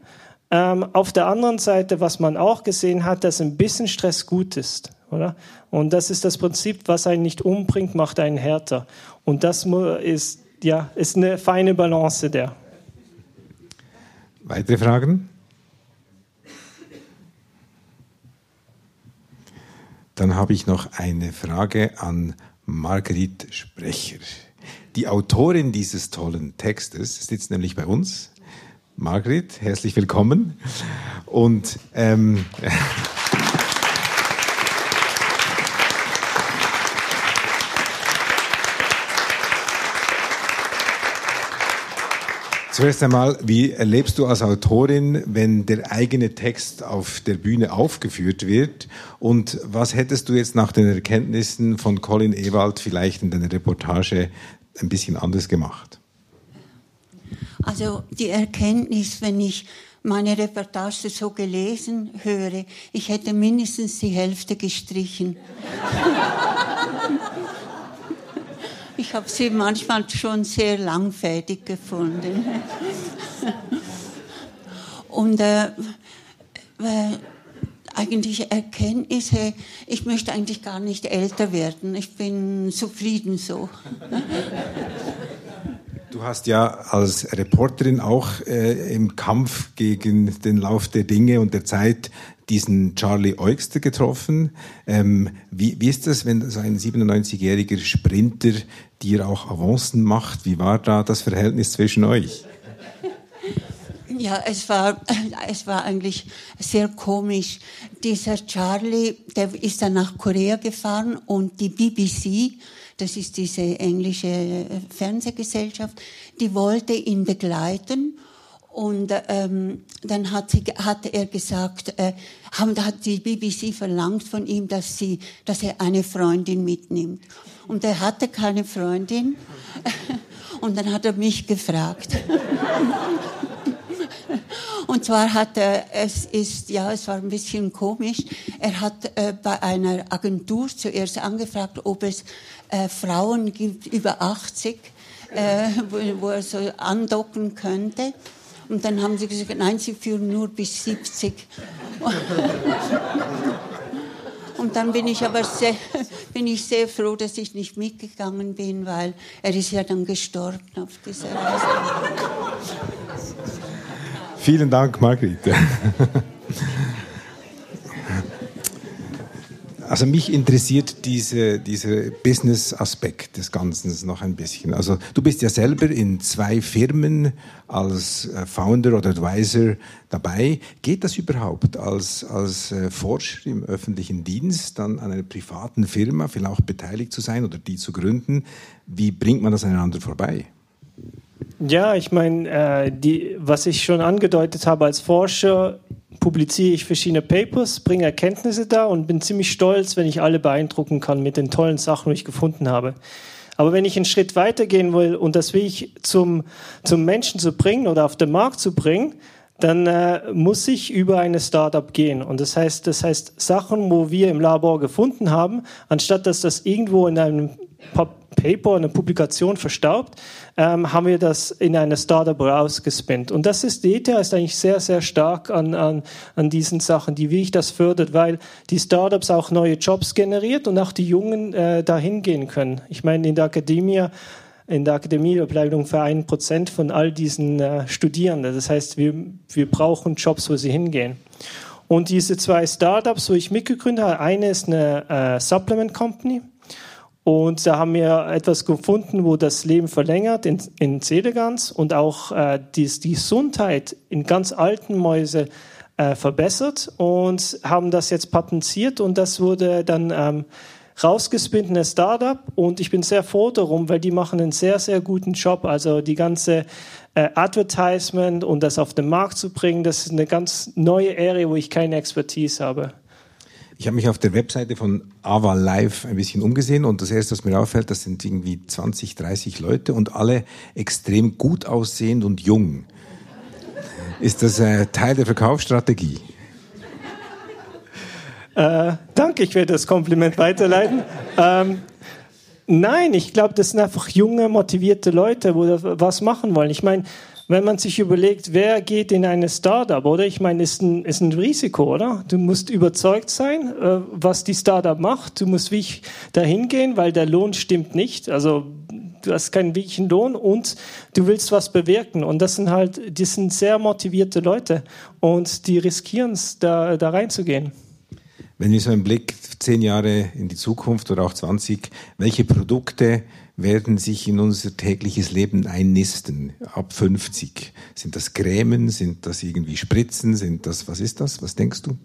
Ähm, auf der anderen Seite, was man auch gesehen hat, dass ein bisschen Stress gut ist, oder? Und das ist das Prinzip, was einen nicht umbringt, macht einen härter. Und das ist, ja, ist eine feine Balance der. Weitere Fragen? Dann habe ich noch eine Frage an Margrit Sprecher. Die Autorin dieses tollen Textes sitzt nämlich bei uns. Margrit, herzlich willkommen. Und ähm, Zuerst einmal, wie erlebst du als Autorin, wenn der eigene Text auf der Bühne aufgeführt wird? Und was hättest du jetzt nach den Erkenntnissen von Colin Ewald vielleicht in deiner Reportage ein bisschen anders gemacht? Also die Erkenntnis, wenn ich meine Reportage so gelesen höre, ich hätte mindestens die Hälfte gestrichen. Ich habe sie manchmal schon sehr langfädig gefunden. Und äh, eigentlich Erkenntnisse, ich möchte eigentlich gar nicht älter werden. Ich bin zufrieden so. Du hast ja als Reporterin auch äh, im Kampf gegen den Lauf der Dinge und der Zeit diesen Charlie Eugster getroffen. Ähm, wie, wie ist das, wenn so ein 97-jähriger Sprinter dir auch Avancen macht? Wie war da das Verhältnis zwischen euch? Ja, es war, es war eigentlich sehr komisch. Dieser Charlie, der ist dann nach Korea gefahren und die BBC, das ist diese englische Fernsehgesellschaft, die wollte ihn begleiten und ähm, dann hat, sie, hat er gesagt, äh, haben, hat die BBC verlangt von ihm, dass, sie, dass er eine Freundin mitnimmt. Und er hatte keine Freundin. Und dann hat er mich gefragt. Und zwar hat er, es ist, ja, es war ein bisschen komisch. Er hat äh, bei einer Agentur zuerst angefragt, ob es äh, Frauen gibt über 80, äh, wo, wo er so andocken könnte. Und dann haben sie gesagt, nein, sie führen nur bis 70. Und dann bin ich aber sehr, bin ich sehr froh, dass ich nicht mitgegangen bin, weil er ist ja dann gestorben auf dieser Reise. Vielen Dank, Margrethe. Also mich interessiert diese, dieser Business-Aspekt des Ganzen noch ein bisschen. Also du bist ja selber in zwei Firmen als äh, Founder oder Advisor dabei. Geht das überhaupt als, als äh, Forscher im öffentlichen Dienst dann an einer privaten Firma vielleicht auch beteiligt zu sein oder die zu gründen? Wie bringt man das einander vorbei? Ja, ich meine, äh, was ich schon angedeutet habe als Forscher, publiziere ich verschiedene Papers, bringe Erkenntnisse da und bin ziemlich stolz, wenn ich alle beeindrucken kann mit den tollen Sachen, die ich gefunden habe. Aber wenn ich einen Schritt weitergehen will und das will ich zum, zum Menschen zu bringen oder auf den Markt zu bringen, dann äh, muss ich über eine Startup gehen. Und das heißt, das heißt Sachen, wo wir im Labor gefunden haben, anstatt dass das irgendwo in einem Paper, eine Publikation verstaubt, ähm, haben wir das in eine Startup rausgespinnt. Und das ist, ETH ist eigentlich sehr, sehr stark an, an, an diesen Sachen, die wie ich das fördert, weil die Startups auch neue Jobs generiert und auch die Jungen äh, dahin gehen können. Ich meine, in der Akademie in der Akademie bleibt ungefähr ein Prozent von all diesen äh, Studierenden. Das heißt, wir, wir brauchen Jobs, wo sie hingehen. Und diese zwei Startups, wo ich mitgegründet habe, eine ist eine äh, Supplement Company, und da haben wir etwas gefunden, wo das Leben verlängert in, in Sedegans und auch äh, die, die Gesundheit in ganz alten Mäuse äh, verbessert und haben das jetzt patentiert und das wurde dann ähm, rausgespinnt in Startup und ich bin sehr froh darum, weil die machen einen sehr, sehr guten Job. Also die ganze äh, Advertisement und das auf den Markt zu bringen, das ist eine ganz neue Area, wo ich keine Expertise habe. Ich habe mich auf der Webseite von Ava Live ein bisschen umgesehen und das erste, was mir auffällt, das sind irgendwie 20, 30 Leute und alle extrem gut aussehend und jung. Ist das äh, Teil der Verkaufsstrategie? Äh, danke, ich werde das Kompliment weiterleiten. ähm, nein, ich glaube, das sind einfach junge, motivierte Leute, wo was machen wollen. Ich meine, wenn man sich überlegt, wer geht in eine Startup, oder? Ich meine, ist ein, ist ein Risiko, oder? Du musst überzeugt sein, äh, was die Startup macht. Du musst wie ich dahin gehen, weil der Lohn stimmt nicht. Also du hast keinen wirklichen Lohn und du willst was bewirken. Und das sind halt, die sind sehr motivierte Leute und die riskieren es, da, da reinzugehen. Wenn wir so einen Blick zehn Jahre in die Zukunft oder auch 20, welche Produkte werden sich in unser tägliches Leben einnisten, ab 50. Sind das Grämen, sind das irgendwie Spritzen, sind das, was ist das, was denkst du?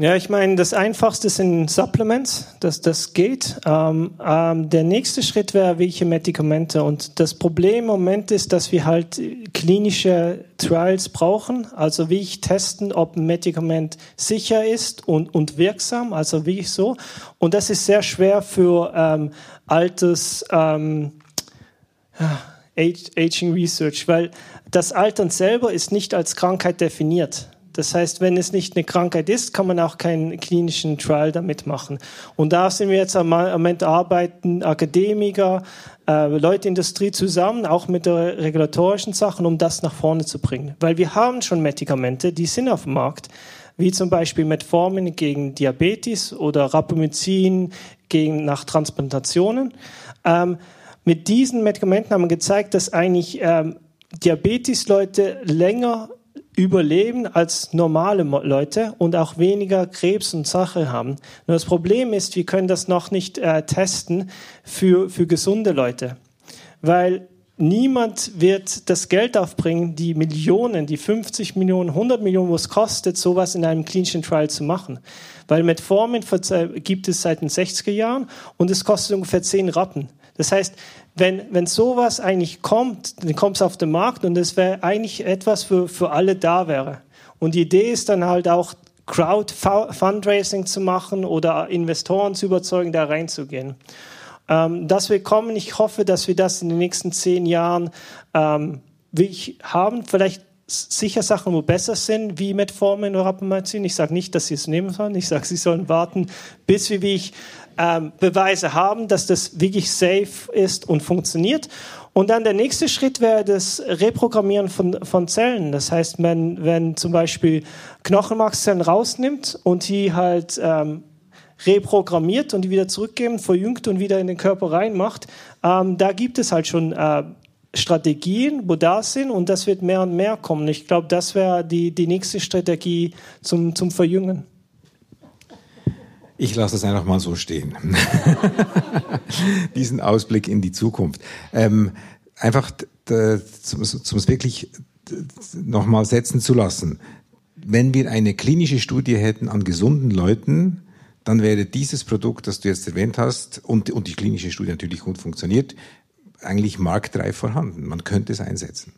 Ja, ich meine, das Einfachste sind Supplements, dass das geht. Ähm, ähm, der nächste Schritt wäre, welche Medikamente. Und das Problem im Moment ist, dass wir halt klinische Trials brauchen. Also wie ich testen, ob ein Medikament sicher ist und, und wirksam. Also wie ich so. Und das ist sehr schwer für ähm, altes ähm, Aging Research, weil das Altern selber ist nicht als Krankheit definiert. Das heißt, wenn es nicht eine Krankheit ist, kann man auch keinen klinischen Trial damit machen. Und da sind wir jetzt am Moment arbeiten Akademiker, äh, Leute Industrie zusammen, auch mit der regulatorischen Sachen, um das nach vorne zu bringen. Weil wir haben schon Medikamente, die sind auf dem Markt, wie zum Beispiel Metformin gegen Diabetes oder Rapamycin gegen nach Transplantationen. Ähm, mit diesen Medikamenten haben wir gezeigt, dass eigentlich ähm, Diabetes-Leute länger überleben als normale Leute und auch weniger Krebs und Sache haben. Nur das Problem ist, wir können das noch nicht äh, testen für, für gesunde Leute, weil niemand wird das Geld aufbringen, die Millionen, die 50 Millionen, 100 Millionen, was kostet, sowas in einem klinischen Trial zu machen. Weil Metformin gibt es seit den 60er Jahren und es kostet ungefähr 10 Rappen. Das heißt, wenn, wenn sowas eigentlich kommt, dann kommt es auf den Markt und es wäre eigentlich etwas für, für alle da wäre. Und die Idee ist dann halt auch, Crowd-Fundraising zu machen oder Investoren zu überzeugen, da reinzugehen. Ähm, dass wir kommen, ich hoffe, dass wir das in den nächsten zehn Jahren ähm, haben. Vielleicht sicher Sachen, wo besser sind, wie Metformin oder Rapamycin. Ich sage nicht, dass sie es nehmen sollen. Ich sage, sie sollen warten, bis wir wie ich ähm, Beweise haben, dass das wirklich safe ist und funktioniert. Und dann der nächste Schritt wäre das Reprogrammieren von, von Zellen. Das heißt, wenn, wenn zum Beispiel Knochenmarkszellen rausnimmt und die halt ähm, reprogrammiert und die wieder zurückgeben, verjüngt und wieder in den Körper reinmacht, ähm, da gibt es halt schon äh, Strategien, wo da sind und das wird mehr und mehr kommen. Ich glaube, das wäre die, die nächste Strategie zum, zum Verjüngen. Ich lasse es einfach mal so stehen. Diesen Ausblick in die Zukunft. Ähm, einfach zum es wirklich nochmal setzen zu lassen. Wenn wir eine klinische Studie hätten an gesunden Leuten, dann wäre dieses Produkt, das du jetzt erwähnt hast, und, und die klinische Studie natürlich gut funktioniert, eigentlich marktreif vorhanden. Man könnte es einsetzen.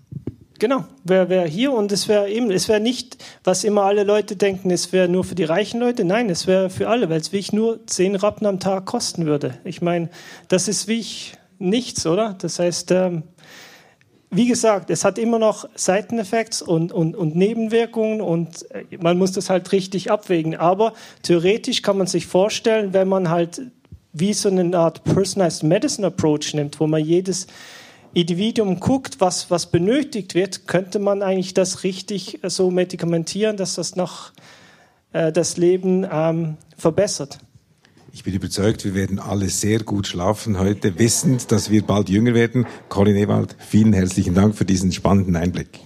Genau, wäre wär hier und es wäre eben, es wäre nicht, was immer alle Leute denken, es wäre nur für die reichen Leute. Nein, es wäre für alle, weil es wirklich nur zehn Rappen am Tag kosten würde. Ich meine, das ist wie ich nichts, oder? Das heißt, ähm, wie gesagt, es hat immer noch Seiteneffekte und, und, und Nebenwirkungen und äh, man muss das halt richtig abwägen. Aber theoretisch kann man sich vorstellen, wenn man halt wie so eine Art Personalized Medicine Approach nimmt, wo man jedes Individuum guckt, was, was benötigt wird, könnte man eigentlich das richtig so medikamentieren, dass das noch äh, das Leben ähm, verbessert. Ich bin überzeugt, wir werden alle sehr gut schlafen heute, wissend, dass wir bald jünger werden. Colin Ewald, vielen herzlichen Dank für diesen spannenden Einblick.